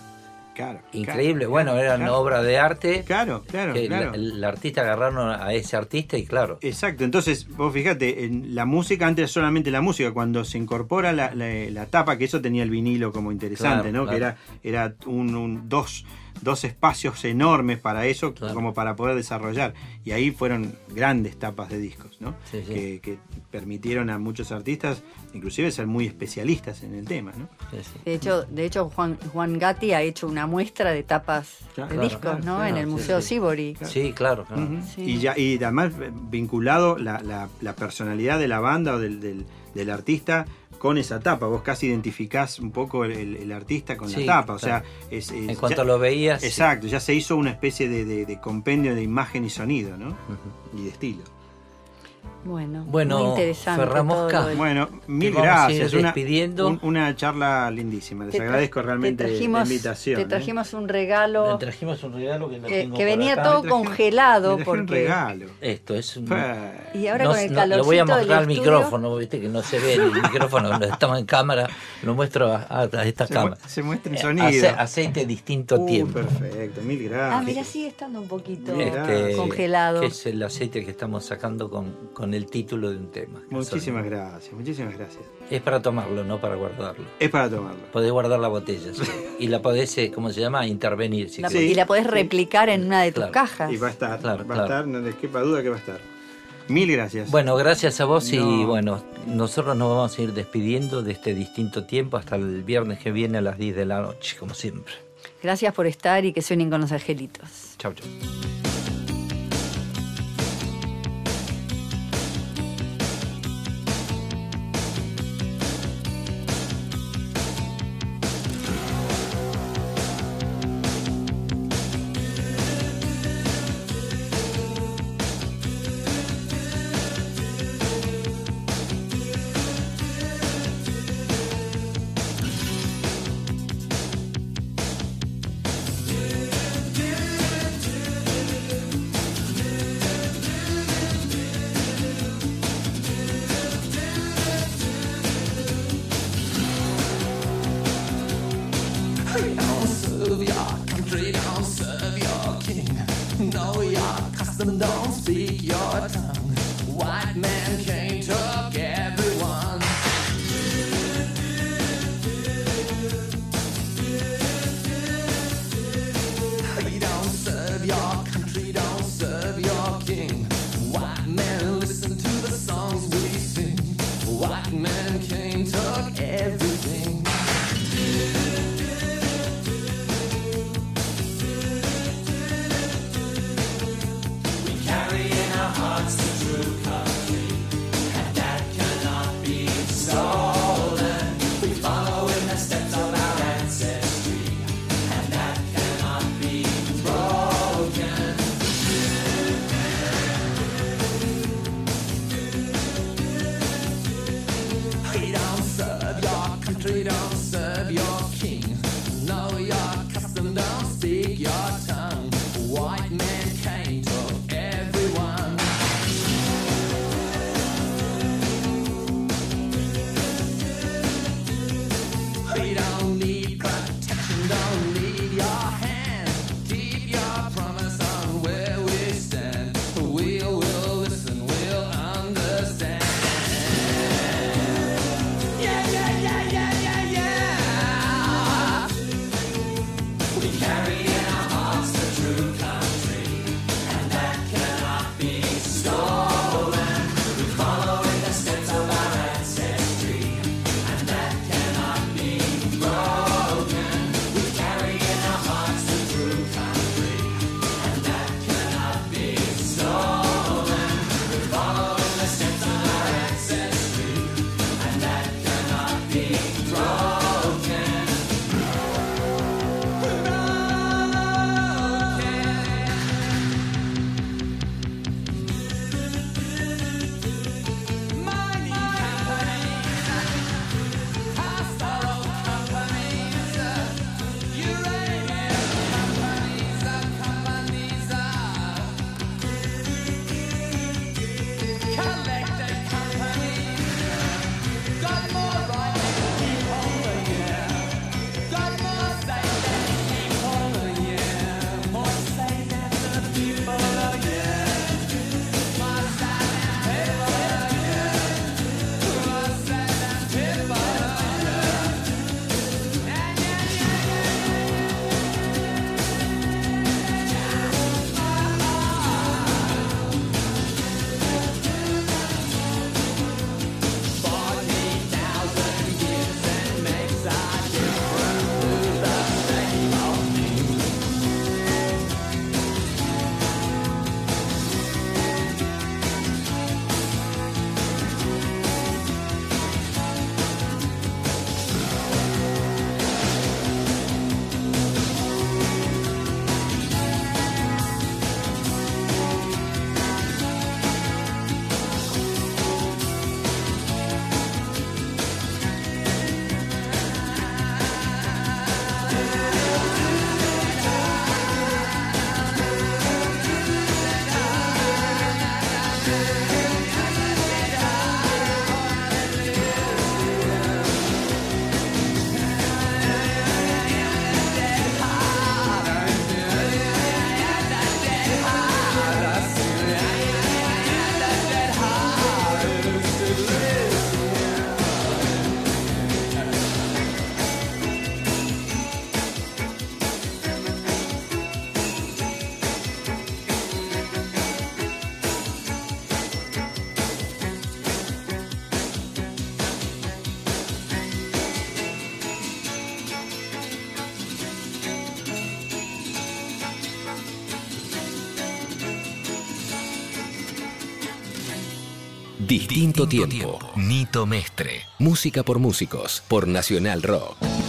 claro, increíbles. claro, bueno, eran claro. obras de arte. Claro, claro, que claro. El, el artista agarraron a ese artista y claro. Exacto, entonces vos fíjate, en la música, antes era solamente la música, cuando se incorpora la, la- la tapa, que eso tenía el vinilo como interesante, ¿no? Que era, era un, un- dos, dos espacios enormes para eso, como para poder desarrollar. Y ahí fueron grandes tapas de discos, ¿no? Sí, sí. Que, que permitieron a muchos artistas, inclusive ser muy especialistas en el tema, ¿no? De hecho, de hecho Juan, Juan Gatti ha hecho una muestra de tapas Claro, de discos, claro, ¿no? claro, en el Museo sí. Sibori. Sí, claro. claro. Ujú. Sí. Y, ya, y además vinculado la, la- la personalidad de la banda o del, del- del artista con esa tapa. Vos casi identificás un poco el, el- el artista con Sí, la tapa. O sea, es, es- En cuanto lo veías, sí. Exacto, ya se hizo una especie de, de- de compendio de imagen y sonido, ¿no? Y de estilo. Bueno, Bueno, muy interesante. Ferramosca. todo lo- Bueno, mil gracias. Una, un- una charla lindísima. Les Te agradezco realmente te trajimos, la invitación. Te ¿eh? trajimos un regalo trajimos un regalo que, lo que, tengo que por venía acá. todo congelado me traje un porque regalo. Esto es un... y ahora No- con el no, calorcito lo voy a mostrar al micrófono, viste que no se ve el micrófono, estamos en cámara, lo muestro a, a- a esta Se cámara. mu- se muestra en Eh, sonido. ace- aceite distinto Uh, tiempo. perfecto, mil gracias. Ah, mira, sigue estando un poquito Este, congelado. Que es el aceite que estamos sacando con, con el título de un tema. Muchísimas gracias, muchísimas gracias. Es para tomarlo, no para guardarlo. Es para tomarlo. Podés guardar la botella, sí. Y la podés, eh, ¿cómo se llama? Intervenir. Si La-. Y la podés replicar en una de tus Claro. cajas. Y va a estar, Claro, va claro. a estar, no les quepa duda que va a estar. Mil gracias. Bueno, gracias a vos y No. bueno, nosotros nos vamos a ir despidiendo de este distinto tiempo hasta el viernes que viene a las 10 de la noche, como siempre. Gracias por estar y que suenen con los angelitos. Chau, chau. Distinto, tiempo. tiempo. Nito Mestre. Música por músicos. Por Nacional Rock.